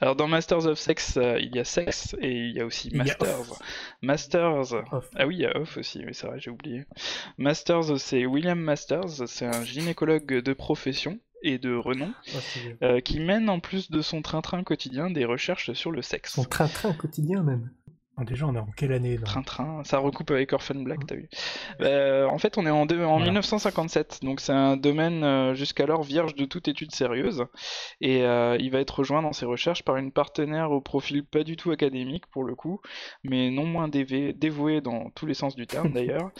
Alors dans Masters of Sex, euh, il y a sexe et il y a aussi a Masters. Masters. Off. Ah oui, il y a Off aussi, oui c'est vrai, j'ai oublié. Masters, c'est William Masters, c'est un gynécologue de profession et de renom Oh, bien. euh, qui mène en plus de son train-train quotidien des recherches sur le sexe. Son train-train quotidien, même. Ah, Déjà, on est en quelle année là Train-train, ça recoupe avec Orphan Black, t'as vu. Euh, en fait, on est en, deux- en Voilà. 1957, donc c'est un domaine euh, jusqu'alors vierge de toute étude sérieuse. Et euh, il va être rejoint dans ses recherches par une partenaire au profil pas du tout académique pour le coup, mais non moins dévé- dévouée dans tous les sens du terme d'ailleurs,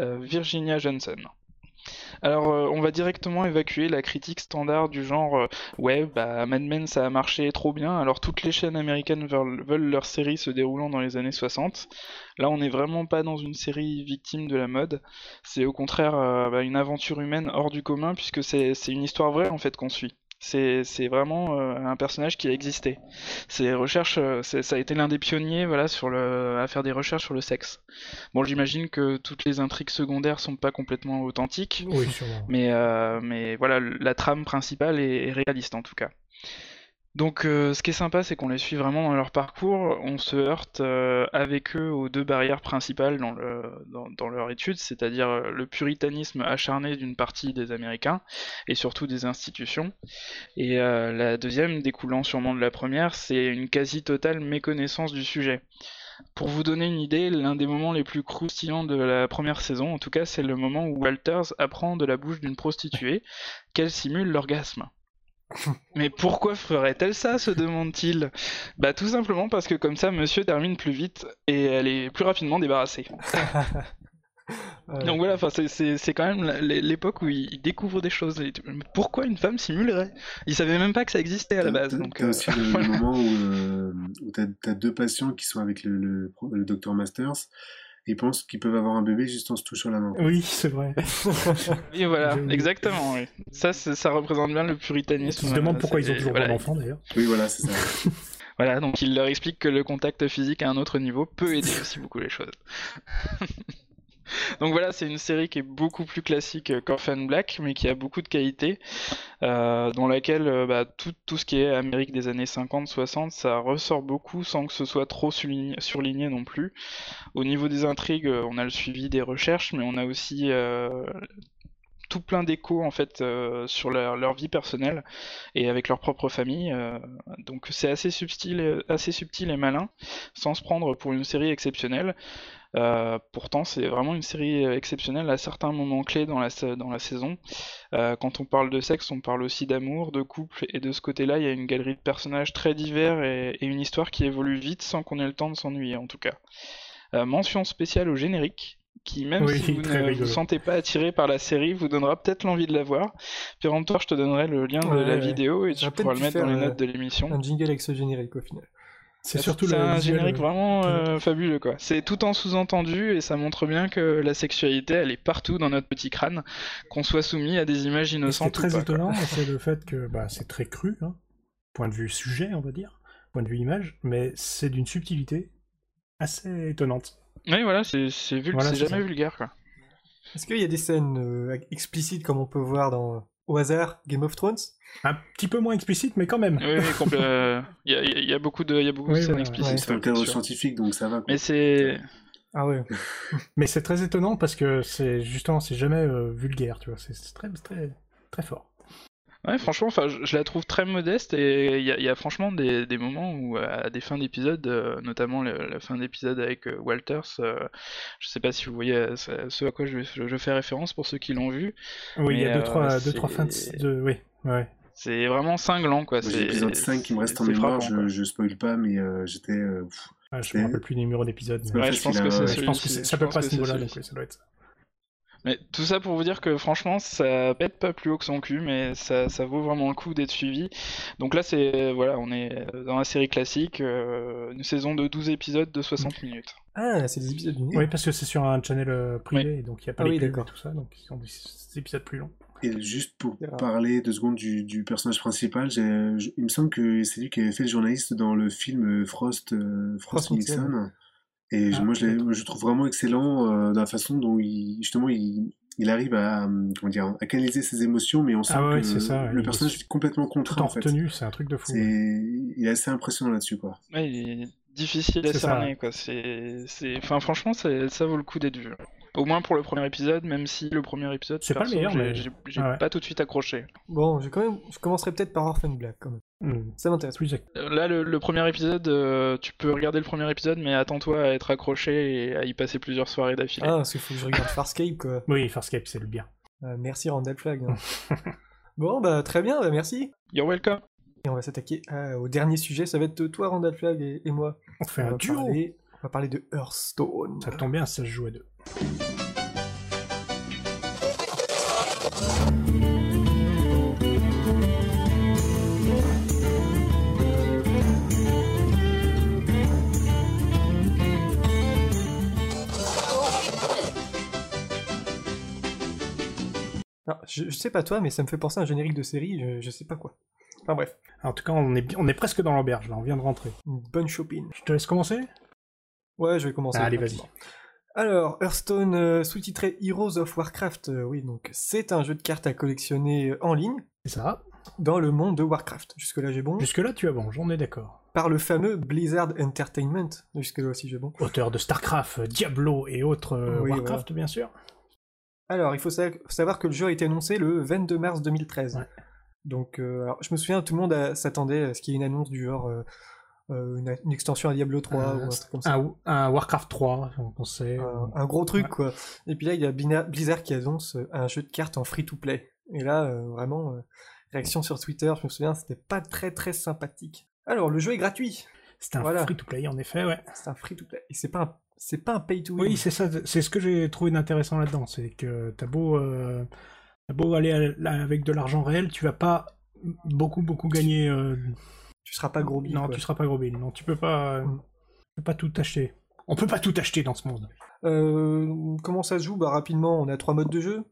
euh, Virginia Johnson. Alors, euh, on va directement évacuer la critique standard du genre euh, ouais, bah Mad Men ça a marché trop bien, alors toutes les chaînes américaines veulent, leur série se déroulant dans les années 60. Là, on n'est vraiment pas dans une série victime de la mode, c'est au contraire euh, bah, une aventure humaine hors du commun puisque c'est une histoire vraie en fait qu'on suit. C'est vraiment euh, un personnage qui a existé. Ses recherches, euh, ça a été l'un des pionniers voilà, sur le, à faire des recherches sur le sexe. Bon, j'imagine que toutes les intrigues secondaires sont pas complètement authentiques, Oui, sûrement. mais, euh, mais voilà, la trame principale est, est réaliste en tout cas. Donc euh, ce qui est sympa, c'est qu'on les suit vraiment dans leur parcours, on se heurte euh, avec eux aux deux barrières principales dans, le, dans, dans leur étude, c'est-à-dire euh, le puritanisme acharné d'une partie des Américains et surtout des institutions. Et la deuxième, découlant sûrement de la première, c'est une quasi-totale méconnaissance du sujet. Pour vous donner une idée, l'un des moments les plus croustillants de la première saison, en tout cas, c'est le moment où Walters apprend de la bouche d'une prostituée qu'elle simule l'orgasme. Mais pourquoi ferait-elle ça se demande-t-il? Bah tout simplement parce que comme ça monsieur termine plus vite et elle est plus rapidement débarrassée. Ouais. Donc voilà, enfin, c'est- c'est c'est quand même l'époque où il découvre des choses. Pourquoi une femme simulerait? Il savait même pas que ça existait à la base. T'as- Donc, euh, aussi le, voilà. moment où, euh, où t'as as deux patients qui sont avec le, le docteur Masters et ils pensent qu'ils peuvent avoir un bébé juste en se touchant la main. Oui, c'est vrai. Et voilà, exactement. Oui. Ça, ça représente bien le puritanisme. Ils se demandent euh, pourquoi ils ont toujours voilà, pas d'enfant d'ailleurs. Oui, voilà, c'est ça. Voilà, donc il leur explique que le contact physique à un autre niveau peut aider aussi beaucoup les choses. donc voilà, c'est une série qui est beaucoup plus classique qu'Orphan Black, mais qui a beaucoup de qualité, euh, dans laquelle euh, bah, tout, ce qui est Amérique des années 50-60, ça ressort beaucoup sans que ce soit trop surligné, non plus. Au niveau des intrigues, euh, on a le suivi des recherches, mais on a aussi tout plein d'échos en fait sur leur, vie personnelle et avec leur propre famille. donc c'est assez subtil, assez subtil et malin, sans se prendre pour une série exceptionnelle. Euh, pourtant, c'est vraiment une série exceptionnelle à certains moments clés dans la, sa- dans la saison. Euh, quand on parle de sexe, on parle aussi d'amour, de couple, et de ce côté-là, il y a une galerie de personnages très divers et, et une histoire qui évolue vite sans qu'on ait le temps de s'ennuyer, en tout cas. Euh, mention spéciale au générique, qui même Oui, si vous ne vous sentez pas attiré par la série, vous donnera peut-être l'envie de la voir. Péremptoire, je te donnerai le lien de la ouais. vidéo et tu pourras le mettre dans les notes de l'émission. Un jingle avec ce générique au final. C'est surtout C'est le un visuel, générique euh, vraiment euh, fabuleux quoi. C'est tout en sous-entendu et ça montre bien que la sexualité elle est partout dans notre petit crâne, qu'on soit soumis à des images Et ce qui est innocentes ou très pas, étonnant, c'est le fait que bah, c'est très cru, hein, point de vue sujet, on va dire, point de vue image, mais c'est d'une subtilité assez étonnante. Oui voilà, c'est c'est Voilà, c'est c'est jamais ça. vulgaire quoi. Est-ce qu'il y a des scènes euh, explicites comme on peut voir dans au hasard Game of Thrones? Un petit peu moins explicite, mais quand même. Oui, oui, complè- euh, il y, a- il y a beaucoup de, il y a beaucoup Oui, de scènes explicites. ouais. C'est un cadre scientifique, donc ça va. Quoi. Mais c'est, Ah ouais. Mais c'est très étonnant parce que c'est justement, c'est jamais euh, vulgaire, tu vois. C'est c'est très, très, très fort. Ouais, franchement, enfin, je, je la trouve très modeste et il y a, y a franchement des, des moments où à des fins d'épisode, euh, notamment le- la fin d'épisode avec euh, Walters, euh, je sais pas si vous voyez euh, ce à quoi je, je- je fais référence pour ceux qui l'ont vu. Oui, il y a deux, euh, trois, deux, c'est- trois fins de, de- Oui, ouais. C'est vraiment cinglant, quoi. C'est l'épisode 5 qui me reste en mémoire, frappant, je, je spoil pas, mais euh, j'étais. euh, Ah, je me rappelle plus des numéros d'épisodes. mais- Ouais, je pense que hein, je pense que c'est- ça peut pas à ce c'est niveau-là, donc ça doit être ça. Mais tout ça pour vous dire que franchement, ça pète pas plus haut que son cul, mais ça, ça vaut vraiment le coup d'être suivi. Donc là, c'est voilà, on est dans la série classique, euh, une saison de 12 épisodes de 60 minutes. Ah, c'est des épisodes Oui, parce que c'est sur un channel euh, privé, donc il n'y a pas Ah les oui, pubs et tout ça, donc ils ont des, des épisodes plus longs. Et juste pour parler deux secondes du, du personnage principal, il me semble que c'est lui qui avait fait le journaliste dans le film euh, Frost, euh, Frost Frost Nixon. Nixon. Et Ah, moi, je, je le trouve vraiment excellent euh, dans la façon dont il, justement, il, il arrive à, comment dire, à canaliser ses émotions, mais on sent Ah ouais, que ça, le personnage est complètement contraint en en fait. retenue, c'est un truc de fou. C'est, ouais. il est assez impressionnant là-dessus, quoi. Ouais, il est difficile à ça, cerner, quoi. C'est, c'est, enfin, franchement, c'est- ça vaut le coup d'être vu. Au moins pour le premier épisode, même si le premier épisode, C'est pas le meilleur, j'ai, mais- j'ai- Ah ouais. pas tout de suite accroché. Bon, je, quand même, je commencerai peut-être par Orphan Black quand même. Hmm, Ça m'intéresse. Plus Euh, Là, le, le premier épisode, euh, tu peux regarder le premier épisode, mais attends-toi à être accroché et à y passer plusieurs soirées d'affilée. Ah, parce qu'il faut que je regarde Farscape quoi. Oui, Farscape, c'est le bien. Euh, merci Randall Flag. hein. bon, bah très bien, bah, merci. You're welcome. Et on va s'attaquer au dernier sujet, ça va être toi Randall Flag et, et moi. On fait on, un duo. parler, on va parler de Hearthstone. Ça tombe bien, ça se joue à deux. Alors, je, je sais pas toi, mais ça me fait penser à un générique de série, je, je sais pas quoi. Enfin bref, En tout cas, on est, bi- on est presque dans l'auberge, là, on vient de rentrer. une bonne shopping. Je te laisse commencer? Ouais, je vais commencer. Ah, Allez, rapidement. Alors, Hearthstone euh, sous-titré Heroes of Warcraft, euh, oui, donc c'est un jeu de cartes à collectionner en ligne C'est ça. dans le monde de Warcraft. Jusque-là, j'ai bon. Jusque-là, tu as bon, j'en ai d'accord. Par le fameux Blizzard Entertainment. Jusque-là aussi, j'ai bon. Auteur de StarCraft, Diablo et autres euh, Oui, Warcraft, bien sûr. Alors, il faut sa- savoir que le jeu a été annoncé le 22 mars 2013. Ouais. Donc, euh, alors, je me souviens, tout le monde s'attendait à ce qu'il y ait une annonce du genre euh, euh, une, une extension à Diablo 3 Euh, ou un truc comme ça. Un, un Warcraft 3, on pensait. un, un gros truc Ouais. quoi. Et puis là, il y a Blizzard qui annonce euh, un jeu de cartes en free-to-play. Et là, euh, vraiment, euh, réaction sur Twitter, je me souviens, c'était pas très très sympathique. Alors, le jeu est gratuit. C'est un voilà. free-to-play, en effet, ouais. C'est un free-to-play. Et c'est pas un, c'est pas un pay-to-win. Oui, c'est ça, c'est ce que j'ai trouvé d'intéressant là-dedans. C'est que t'as beau, euh, beau aller avec de l'argent réel, tu vas pas beaucoup, beaucoup gagner. euh, tu seras pas gros bill, non, quoi. tu seras pas gros bill. Non, tu peux pas, Mm. tu peux pas tout acheter. On peut pas tout acheter dans ce monde. Euh, comment ça se joue? Bah, Rapidement, on a trois modes de jeu.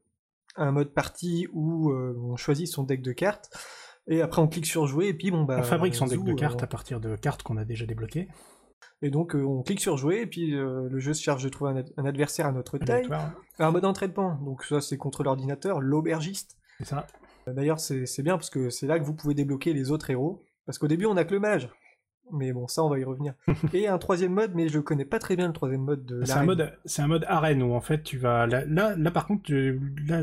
Un mode partie où euh, on choisit son deck de cartes. Et après, on clique sur jouer. Et puis, bon, bah. on fabrique son deck de euh, cartes à partir de cartes qu'on a déjà débloquées. Et donc, euh, on clique sur jouer. Et puis, euh, le jeu se charge de trouver un, ad- un adversaire à notre taille. Un mode entraînement. Donc, ça, c'est contre l'ordinateur. L'aubergiste. C'est ça. D'ailleurs, c'est bien parce que c'est là que vous pouvez débloquer les autres héros. Parce qu'au début, on a que le mage. Mais bon, ça, on va y revenir. et un troisième mode, mais je connais pas très bien le troisième mode de C'est un mode, c'est un mode arène où en fait tu vas là, là, là, par contre, tu, là,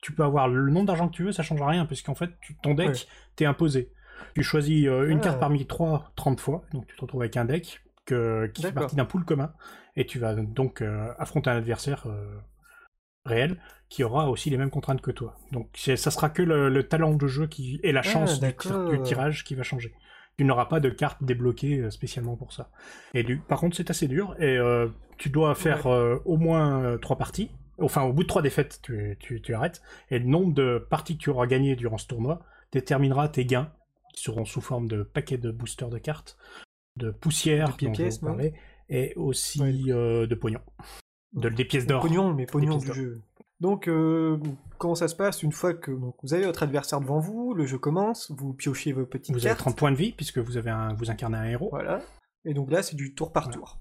tu peux avoir le nombre d'argent que tu veux, ça change rien puisqu'en fait tu- ton deck Ouais. t'es imposé. Tu choisis euh, une Ah. carte parmi trois 30 fois, donc tu te retrouves avec un deck que, qui fait partie d'un pool commun et tu vas donc euh, affronter un adversaire euh, réel qui aura aussi les mêmes contraintes que toi. Donc ça sera que le, le talent de jeu qui et la chance du, tirage qui va changer. Tu n'auras pas de carte débloquée euh, spécialement pour ça. Et du, par contre, c'est assez dur et euh, tu dois faire euh, au moins trois parties. Enfin, au bout de trois défaites, tu, tu- tu arrêtes. Et le nombre de parties que tu auras gagnées durant ce tournoi déterminera tes gains, qui seront sous forme de paquets de boosters de cartes, de poussière, De dont je vous et aussi Ouais. euh, de pognon. De, des pièces d'or. Pognon, mais pognon du jeu. Donc, euh, comment ça se passe Une fois que donc, vous avez votre adversaire devant vous, le jeu commence, vous piochez vos petites Vous avez cartes. 30 points de vie, puisque vous, avez un, vous incarnez un héros. Voilà. Et donc là, c'est du tour par Voilà. tour.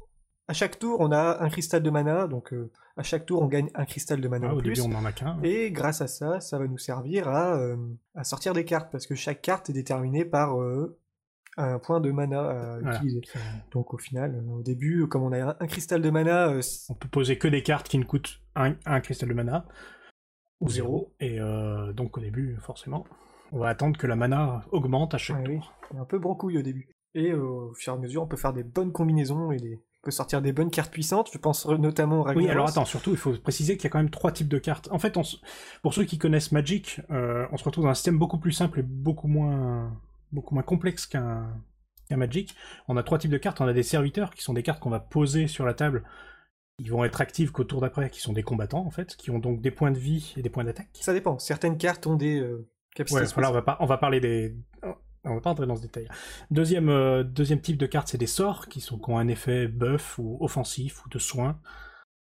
À chaque tour, on a un cristal de mana. Donc, euh, à chaque tour, on gagne un cristal de mana Ah, en au plus. début, on n'en a qu'un. Et grâce à ça, ça va nous servir à, euh, à sortir des cartes. Parce que chaque carte est déterminée par un point de mana à Voilà. utiliser. Donc, au final, euh, au début, comme on a un, cristal de mana, euh, On peut poser que des cartes qui ne coûtent un, un cristal de mana ou zéro. Et euh, donc au début, forcément, on va attendre que la mana augmente à chaque oui. tour. C'est un peu brocouille au début. Et euh, au fur et à mesure, on peut faire des bonnes combinaisons et des... on peut sortir des bonnes cartes puissantes. Je pense notamment au Oui, alors attends, surtout, il faut préciser qu'il y a quand même trois types de cartes. En fait, on pour ceux qui connaissent Magic, euh, on se retrouve dans un système beaucoup plus simple et beaucoup moins, beaucoup moins complexe qu'un Magic. On a trois types de cartes. On a des serviteurs, qui sont des cartes qu'on va poser sur la table, qui vont être actives qu'au tour d'après, qui sont des combattants, en fait, qui ont donc des points de vie et des points d'attaque. Ça dépend. Certaines cartes ont des euh, capacités Ouais, voilà, on va, pas, on va parler des. On va pas entrer dans ce détail. Deuxième, euh, deuxième type de carte, c'est des sorts qui, sont, qui ont un effet buff ou offensif ou de soin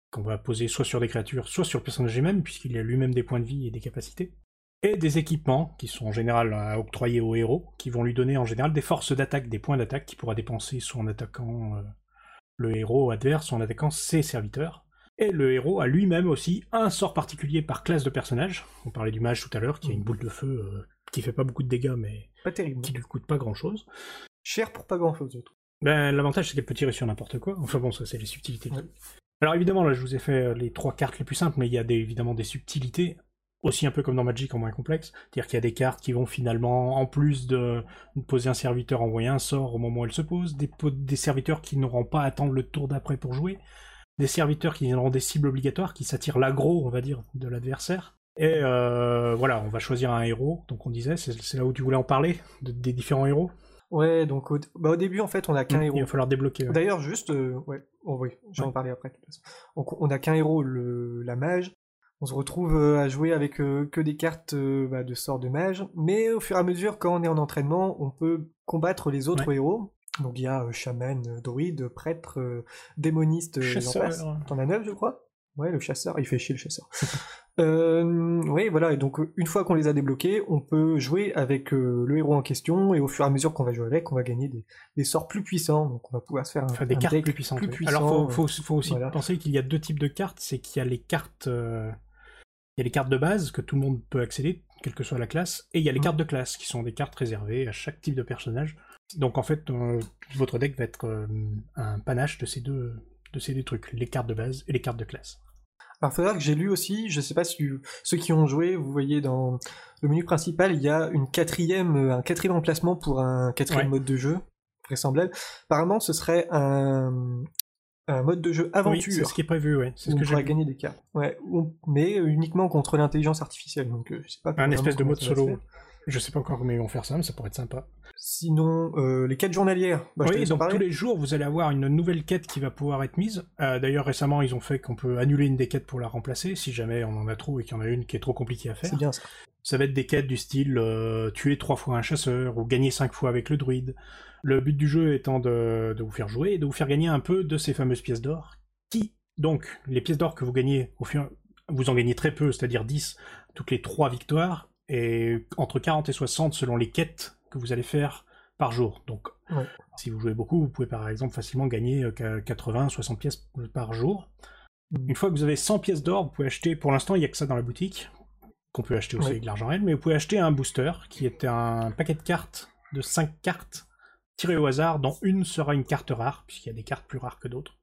qu'on va poser soit sur des créatures, soit sur le personnage lui-même, puisqu'il a lui-même des points de vie et des capacités. Et des équipements qui sont en général à octroyer au héros, qui vont lui donner en général des forces d'attaque, des points d'attaque qu'il pourra dépenser soit en attaquant euh, le héros adverse, soit en attaquant ses serviteurs. Et le héros a lui-même aussi un sort particulier par classe de personnage. On parlait du mage tout à l'heure, qui a une boule de feu euh, qui fait pas beaucoup de dégâts, mais Pas terrible. qui lui coûte pas grand-chose. Cher pour pas grand chose, je trouve. Ben, l'avantage, c'est qu'elle peut tirer sur n'importe quoi. Enfin bon, ça, c'est les subtilités. Ouais. Alors évidemment, là, je vous ai fait euh, les trois cartes les plus simples, mais il y a des, évidemment des subtilités, aussi un peu comme dans Magic en moins complexe. C'est-à-dire qu'il y a des cartes qui vont finalement, en plus de poser un serviteur, envoyer un sort au moment où elle se pose, des, serviteurs qui n'auront pas à attendre le tour d'après pour jouer, des serviteurs qui auront des cibles obligatoires, qui s'attirent l'aggro, on va dire, de l'adversaire. Et euh, voilà, on va choisir un héros, donc on disait, c'est là où tu voulais en parler, de- des différents héros. Ouais, donc au, bah, au début, en fait, on a qu'un héros. Il va falloir débloquer. ouais. D'ailleurs, juste, euh, ouais, oh, oui, j'en Ouais. parler après. Donc, on a qu'un héros, le, la mage. On se retrouve euh, à jouer avec euh, que des cartes euh, bah, de sort de mage. Mais au fur et à mesure, quand on est en entraînement, on peut combattre les autres héros. Donc il y a chaman, druide, prêtre, démoniste, Chasseur. T'en as neuf, je crois? Ouais, le chasseur, il fait chier le chasseur. euh, oui, voilà, et donc une fois qu'on les a débloqués, on peut jouer avec euh, le héros en question, et au fur et à mesure qu'on va jouer avec, on va gagner des, des sorts plus puissants, donc on va pouvoir se faire un, Enfin, des un cartes deck plus puissantes. plus oui. puissant, Alors, faut, faut, faut aussi voilà. penser qu'il y a deux types de cartes. C'est qu'il y a les cartes, euh, y a les cartes de base que tout le monde peut accéder, quelle que soit la classe, et il y a les cartes de classe qui sont des cartes réservées à chaque type de personnage. Donc en fait, euh, votre deck va être euh, un panache de ces deux de ces deux trucs, les cartes de base et les cartes de classe. Alors, faut savoir que j'ai lu aussi, je sais pas si ceux qui ont joué, vous voyez dans le menu principal, il y a une quatrième, euh, un quatrième emplacement pour un quatrième Ouais. mode de jeu, vraisemblable. Apparemment, ce serait un, un mode de jeu Oui, aventure. c'est ce qui est prévu, ouais. C'est ce on que j'ai gagner des cartes. Ouais, mais uniquement contre l'intelligence artificielle. Donc, euh, je sais pas Un espèce de mode solo. Je sais pas encore comment ils vont faire ça, mais ça pourrait être sympa. Sinon, euh, les quêtes journalières. Bah, oui, donc tous les jours, vous allez avoir une nouvelle quête qui va pouvoir être mise. Euh, D'ailleurs, récemment, ils ont fait qu'on peut annuler une des quêtes pour la remplacer, si jamais on en a trop et qu'il y en a une qui est trop compliquée à faire. C'est bien ça. Ça va être des quêtes du style euh, tuer trois fois un chasseur ou gagner cinq fois avec le druide. Le but du jeu étant de, de vous faire jouer et de vous faire gagner un peu de ces fameuses pièces d'or. Qui, donc, les pièces d'or que vous gagnez, au fur, vous en gagnez très peu, c'est-à-dire 10 toutes les trois victoires, et entre 40 et 60 selon les quêtes que vous allez faire par jour. Donc, Ouais. si vous jouez beaucoup, vous pouvez par exemple facilement gagner euh, 80, 60 pièces par jour. Mm. Une fois que vous avez 100 pièces d'or, vous pouvez acheter, pour l'instant il n'y a que ça dans la boutique, qu'on peut acheter aussi avec de l'argent réel, mais vous pouvez acheter un booster qui est un paquet de cartes, de 5 cartes, tirées au hasard, dont une sera une carte rare, puisqu'il y a des cartes plus rares que d'autres.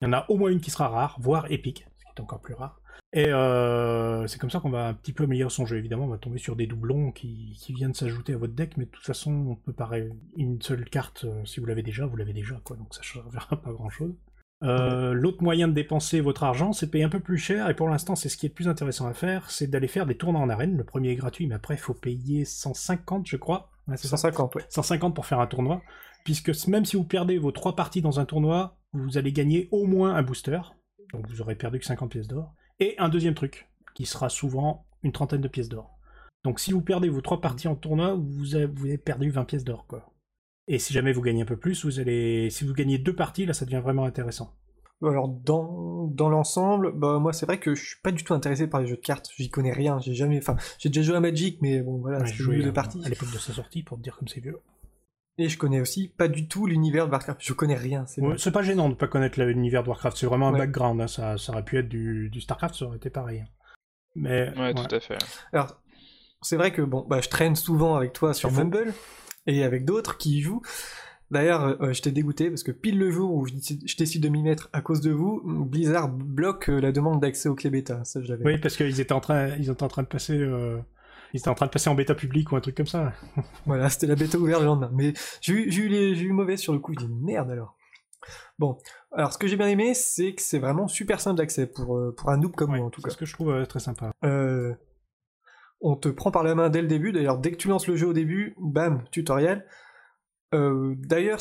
Il y en a au moins une qui sera rare, voire épique, ce qui est encore plus rare. Et euh, c'est comme ça qu'on va un petit peu améliorer son jeu. Évidemment, on va tomber sur des doublons qui, qui viennent s'ajouter à votre deck, mais de toute façon, on peut parer une seule carte, euh, si vous l'avez déjà, vous l'avez déjà, quoi, donc ça ne changera pas grand-chose. Euh, L'autre moyen de dépenser votre argent, c'est de payer un peu plus cher, et pour l'instant, c'est ce qui est le plus intéressant à faire, c'est d'aller faire des tournois en arène. Le premier est gratuit, mais après, il faut payer 150, je crois. Ouais, c'est ça 150, ouais. 150 pour faire un tournoi, puisque même si vous perdez vos trois parties dans un tournoi, vous allez gagner au moins un booster, donc vous aurez perdu que 50 pièces d'or, et un deuxième truc, qui sera souvent une trentaine de pièces d'or. Donc si vous perdez vos trois parties en tournoi, vous avez, vous avez perdu 20 pièces d'or, quoi. Et si jamais vous gagnez un peu plus, vous allez, si vous gagnez deux parties, là, ça devient vraiment intéressant. Alors dans, dans l'ensemble, bah moi c'est vrai que je suis pas du tout intéressé par les jeux de cartes. J'y connais rien. J'ai jamais, enfin j'ai déjà joué à Magic, mais bon voilà, Ouais, c'est j'ai joué de à- parties. à l'époque de sa sortie, pour te dire comme c'est vieux. Et je connais aussi pas du tout l'univers de Warcraft. Je connais rien. C'est Ouais, vrai. c'est pas gênant de pas connaître l'univers de Warcraft, c'est vraiment un Ouais. background, hein, ça, ça aurait pu être du, du Starcraft, ça aurait été pareil. Mais Ouais, tout à fait. Alors c'est vrai que bon, bah je traîne souvent avec toi sur. Mumble et avec d'autres qui y jouent. D'ailleurs, euh, je t'ai dégoûté parce que pile le jour où je, je décide de m'y mettre à cause de vous, Blizzard bloque euh, la demande d'accès au clé bêta. Ça, je. Oui, parce qu'ils étaient en train, ils étaient en train de passer, euh, ils étaient en train de passer en bêta public ou un truc comme ça. Voilà, c'était la bêta ouverte le lendemain. Mais j'ai eu, j'ai eu, les- j'ai eu mauvais sur le coup. Je dis merde alors. Bon, alors ce que j'ai bien aimé, c'est que c'est vraiment super simple d'accès pour, euh, pour un noob comme Ouais, moi en tout c'est cas. ce que je trouve euh, très sympa. Euh, on te prend par la main dès le début. D'ailleurs, dès que tu lances le jeu au début, bam, tutoriel. Euh, D'ailleurs,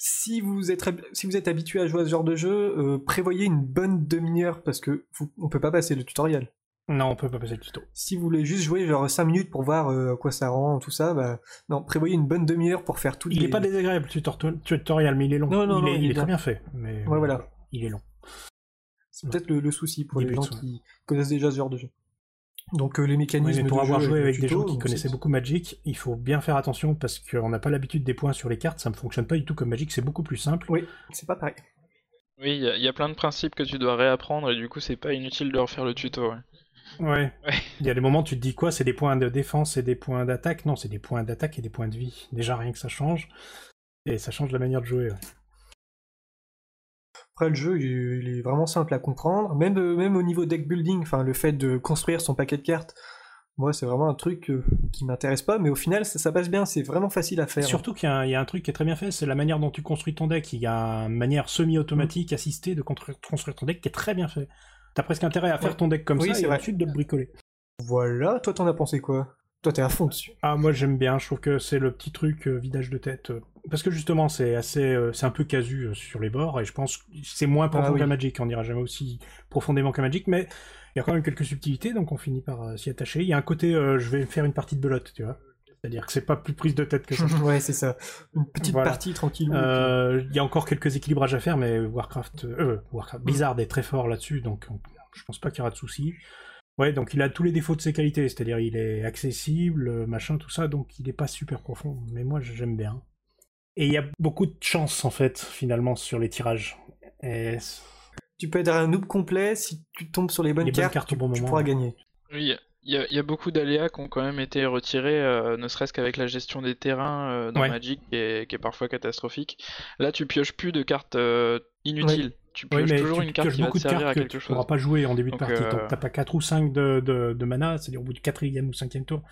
si vous êtes si vous êtes habitué à jouer à ce genre de jeu, euh, prévoyez une bonne demi-heure parce que vous, on peut pas passer le tutoriel. Non, on peut pas passer le tuto. Si vous voulez juste jouer genre 5 minutes pour voir euh, à quoi ça rend, tout ça, bah non, prévoyez une bonne demi-heure pour faire tout. Il est pas désagréable le tutor- tutoriel, mais il est long. Non, non, il non, est, il il est très bien. fait, mais Ouais, voilà. il est long. C'est peut-être le, le souci pour les gens qui connaissent déjà ce genre de jeu. Donc euh, les Oui, mécanismes mais pour de avoir jeu joué avec des gens qui connaissaient beaucoup Magic, il faut bien faire attention parce qu'on n'a pas l'habitude des points sur les cartes, ça ne fonctionne pas du tout comme Magic, c'est beaucoup plus simple. Oui, c'est pas pareil. Oui, il y, a- il y a plein de principes que tu dois réapprendre et du coup, c'est pas inutile de refaire le tuto. ouais. Ouais. Ouais. Il y a des moments où tu te dis quoi C'est des points de défense et des points d'attaque? Non, c'est des points d'attaque et des points de vie. Déjà rien que ça change. Et ça change la manière de jouer. ouais. Après le jeu, il est, vraiment simple à comprendre, même euh, même au niveau deck building, enfin le fait de construire son paquet de cartes. Moi, c'est vraiment un truc euh, qui m'intéresse pas, mais au final, ça, ça passe bien, c'est vraiment facile à faire. Surtout qu'il y, a un- il y a un truc qui est très bien fait, c'est la manière dont tu construis ton deck. Il y a une manière semi-automatique, assistée de construire, ton deck qui est très bien fait. T'as presque intérêt à faire ton deck comme Oui, ça c'est et vrai. ensuite de le bricoler. Voilà, toi t'en as pensé quoi? Toi t'es à fond dessus. Ah, moi j'aime bien, je trouve que c'est le petit truc euh, vidage de tête. euh, Parce que justement, c'est assez, euh, c'est un peu casu euh, sur les bords, et je pense que c'est moins profond Ah oui. qu'un Magic, on n'ira jamais aussi profondément qu'un Magic, mais il y a quand même quelques subtilités, donc on finit par euh, s'y attacher. Il y a un côté, je vais faire une partie de belote, tu vois. C'est-à-dire que c'est pas plus prise de tête que ça. ouais, c'est ça. Une petite Voilà. partie tranquille. Euh, Il y a encore quelques équilibrages à faire, mais Warcraft, euh, Warcraft Blizzard est très fort là-dessus, donc on- je pense pas qu'il y aura de soucis. Ouais, donc il a tous les défauts de ses qualités, c'est-à-dire il est accessible, machin, tout ça, donc il est pas super profond, mais moi j'aime bien. Et il y a beaucoup de chance en fait, finalement, sur les tirages. Et Tu peux être un noob complet, si tu tombes sur les bonnes Les bonnes cartes, au tu, bon tu moment, pourras ouais. gagner. Oui, il y, a- il y a beaucoup d'aléas qui ont quand même été retirés, euh, ne serait-ce qu'avec la gestion des terrains euh, dans Ouais. Magic, qui est, qui est parfois catastrophique. Là, tu pioches plus de cartes euh, inutiles. Tu pioches mais toujours tu une carte pioches qui va te beaucoup de servir cartes à que quelque tu chose. pourras pas jouer en début Donc, de partie. euh, t'as pas 4 ou 5 de, de, de mana, c'est-à-dire au bout du quatrième ou cinquième tour,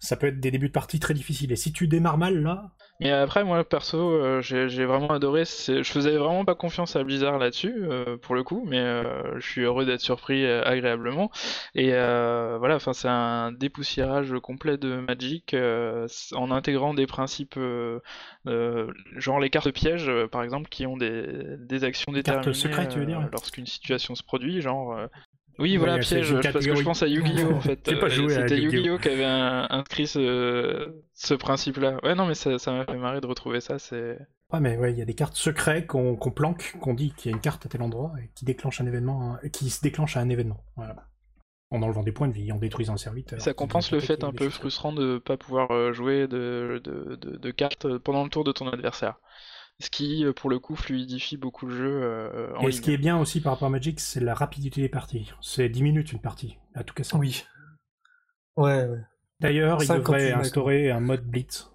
ça peut être des débuts de partie très difficiles. Et si tu démarres mal là, Mais après, moi, perso, euh, j'ai j'ai vraiment adoré. c'est- Je faisais vraiment pas confiance à Blizzard là-dessus, euh, pour le coup, mais euh, je suis heureux d'être surpris euh, agréablement. Et euh, voilà, enfin, c'est un dépoussiérage complet de Magic euh, en intégrant des principes, euh, euh, genre les cartes pièges, par exemple, qui ont des, des actions Les cartes déterminées secrètes, tu veux dire lorsqu'une situation se produit, genre. euh, Oui, Ouais, voilà, c'est piège, parce que je pense à Yu-Gi-Oh! en fait. C'était Yu-Gi-Oh! Qui avait un- inscrit ce, ce principe-là. Ouais, non, mais ça ça m'a fait marrer de retrouver ça, c'est. Ouais, mais ouais, il y a des cartes secrètes qu'on planque, qu'on dit qu'il y a une carte à tel endroit et qui déclenche un événement, hein, qui se déclenche à un événement. Voilà. En enlevant des points de vie, en détruisant un serviteur. Ça compense le fait un peu ça. frustrant de pas pouvoir euh, jouer de, de, de, de cartes pendant le tour de ton adversaire. Ce qui, euh, pour le coup, fluidifie beaucoup le jeu euh, en Et ligne. ce qui est bien aussi par rapport à Magic, c'est la rapidité des parties. C'est 10 minutes une partie, à tout casser. Oui. Ouais, ouais. D'ailleurs, il 50 devrait instaurer un mode blitz.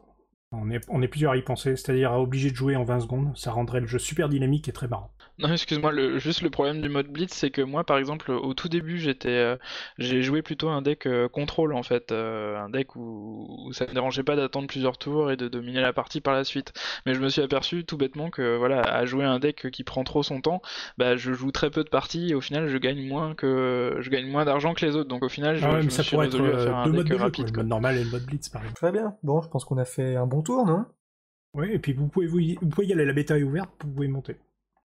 On est, on est plusieurs à y penser, c'est-à-dire à obligé de jouer en 20 secondes. Ça rendrait le jeu super dynamique et très marrant. Non, excuse-moi, le, juste le problème du mode Blitz, c'est que moi, par exemple, au tout début, j'étais, euh, j'ai joué plutôt un deck euh, contrôle en fait, euh, un deck où, où ça me dérangeait pas d'attendre plusieurs tours et de dominer la partie par la suite. Mais je me suis aperçu tout bêtement que voilà, à jouer un deck qui prend trop son temps, bah je joue très peu de parties et au final, je gagne moins que, je gagne moins d'argent que les autres. Donc au final, je, Ah ouais, je mais me ça suis pourrait être résolu à faire un deux deck modes de jeu, quoi, rapide. le mode normal et le mode blitz, par exemple. Très bien. Bon, je pense qu'on a fait un bon tour, non? Oui, et puis vous pouvez, vous, y- vous pouvez y aller, la bêta est ouverte, vous pouvez monter.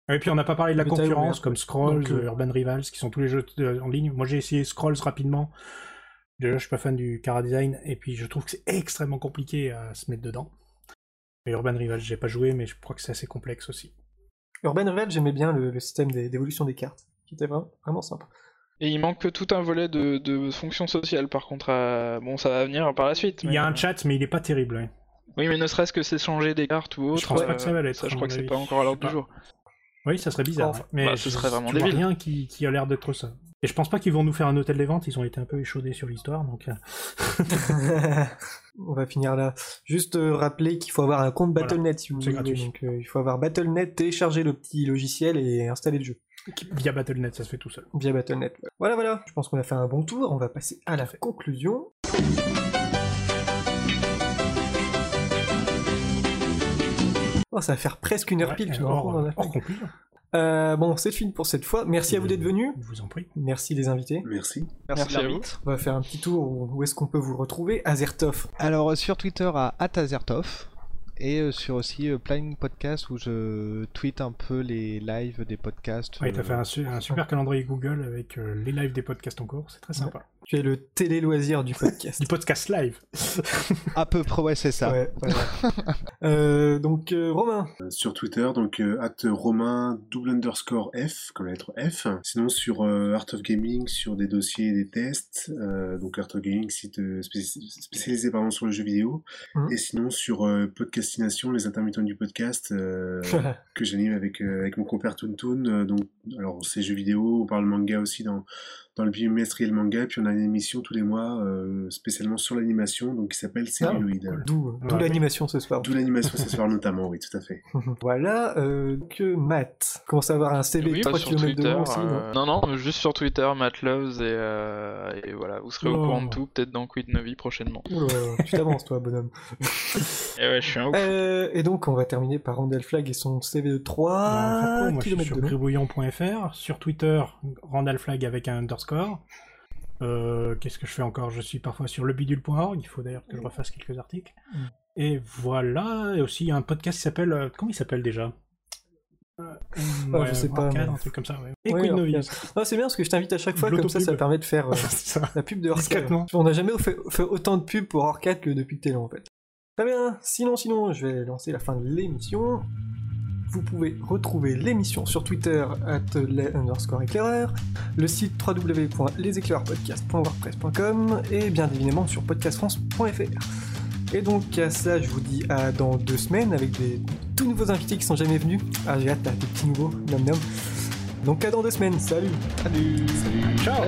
Et puis on n'a pas parlé de la concurrence comme Scrolls, Donc, euh, Urban Rivals, qui sont tous les jeux euh, en ligne. Moi j'ai essayé Scrolls rapidement. Déjà je suis pas fan du Cara Design, et puis je trouve que c'est extrêmement compliqué à se mettre dedans. Et Urban Rivals j'ai pas joué, mais je crois que c'est assez complexe aussi. Urban Revel, j'aimais bien le, le système d'évolution des cartes, qui était vraiment, vraiment sympa. Et il manque tout un volet de, de fonction sociale par contre. à- Bon, ça va venir par la suite. Il y a un chat, mais il est pas terrible. ouais. Oui, mais ne serait-ce que c'est changer des cartes ou autre. pense pas euh, que ça va l'être, Ça, je crois que c'est pas encore à l'ordre du Ah. jour. Oui, ça serait bizarre. Enfin, ouais. mais bah, ce serait vraiment tu vois débile. rien qui, qui a l'air d'être ça. Et je pense pas qu'ils vont nous faire un hôtel des ventes, ils ont été un peu échaudés sur l'histoire, donc... euh, On va finir là. Juste euh, rappeler qu'il faut avoir un compte Voilà. Battle.net si vous C'est voulez. gratuit. Donc euh, il faut avoir Battle.net, télécharger le petit logiciel et installer le jeu Via Battle.net, ça se fait tout seul. via Battle.net. Voilà, voilà. Je pense qu'on a fait un bon tour. On va passer à la conclusion. Oh, ça va faire presque une heure pile. tu hors, hors conclusion. Euh, bon, c'est fini pour cette fois. Merci à vous d'être venus. Je vous en prie. Merci les invités. Merci. Merci, Merci à vous. On va faire un petit tour. Où est-ce qu'on peut vous retrouver Azertov. Alors sur Twitter à @azertov et euh, sur aussi euh, Planning Podcast où je tweete un peu les lives des podcasts. Ouais, t'as euh, fait un, su- un super calendrier Google avec euh, les lives des podcasts en cours, c'est très sympa. Tu es le télé-loisir du podcast. Du podcast live. À peu près, ouais, c'est ça. Ouais. Euh, donc, euh, Romain. Euh, Sur Twitter, donc euh, acte romain double underscore F, comme la lettre F. Sinon sur euh, Art of Gaming, sur des dossiers et des tests. Euh, donc Art of Gaming, site euh, spéci- spécialisé pardon, sur le jeu vidéo. Mhm. Et sinon sur euh, Les intermittents du podcast, euh, que j'anime avec, euh, avec mon compère Toontoon. Euh, donc, alors c'est jeux vidéo, on parle manga aussi dans, dans le bimestriel manga. Puis on a une émission tous les mois euh, spécialement sur l'animation, donc qui s'appelle Celluloid. cool. D'où Ouais. l'animation ce soir. D'où l'animation ce soir notamment, oui, tout à fait. voilà, euh, que Matt commence à avoir un CV Oui, 3 pas sur km de Twitter. long aussi, non? euh, non, non, juste sur Twitter, Matt Loves, et, euh, et voilà, vous serez au Oh. courant de tout, peut-être dans Quid Novi prochainement. Oula, tu t'avances toi, bonhomme. Et ouais, je suis un. Euh, et donc, on va terminer par Randall Flag et son CV de Bah, 3 Franco, moi je suis km sur gribouillon.fr, sur Twitter, Randall Flag avec un underscore. Euh, Qu'est-ce que je fais encore? Je suis parfois sur lebidule.org, il faut d'ailleurs que je refasse quelques articles. Mm. Et voilà, et aussi il y a un podcast qui s'appelle. euh, Comment il s'appelle déjà? Ouais, je sais pas, Arcade, mais- un truc comme ça. Ouais. Et. Ah, c'est bien parce que je t'invite à chaque fois, comme ça, ça permet de faire euh, ça. la pub de Arcade. Discrètement. On n'a jamais fait, fait autant de pubs pour Arcade que depuis Télé en fait. Très bien, sinon, sinon, je vais lancer la fin de l'émission. Vous pouvez retrouver l'émission sur Twitter, at les underscore éclaireurs, le site www.leséclaireuspodcast.wordpress.com et bien évidemment sur podcastfrance.fr. Et donc à ça, je vous dis à dans deux semaines avec des tout nouveaux invités qui sont jamais venus. Ah, j'ai hâte, là, des petits nouveaux, nom nom. Donc à dans deux semaines, salut Salut Ciao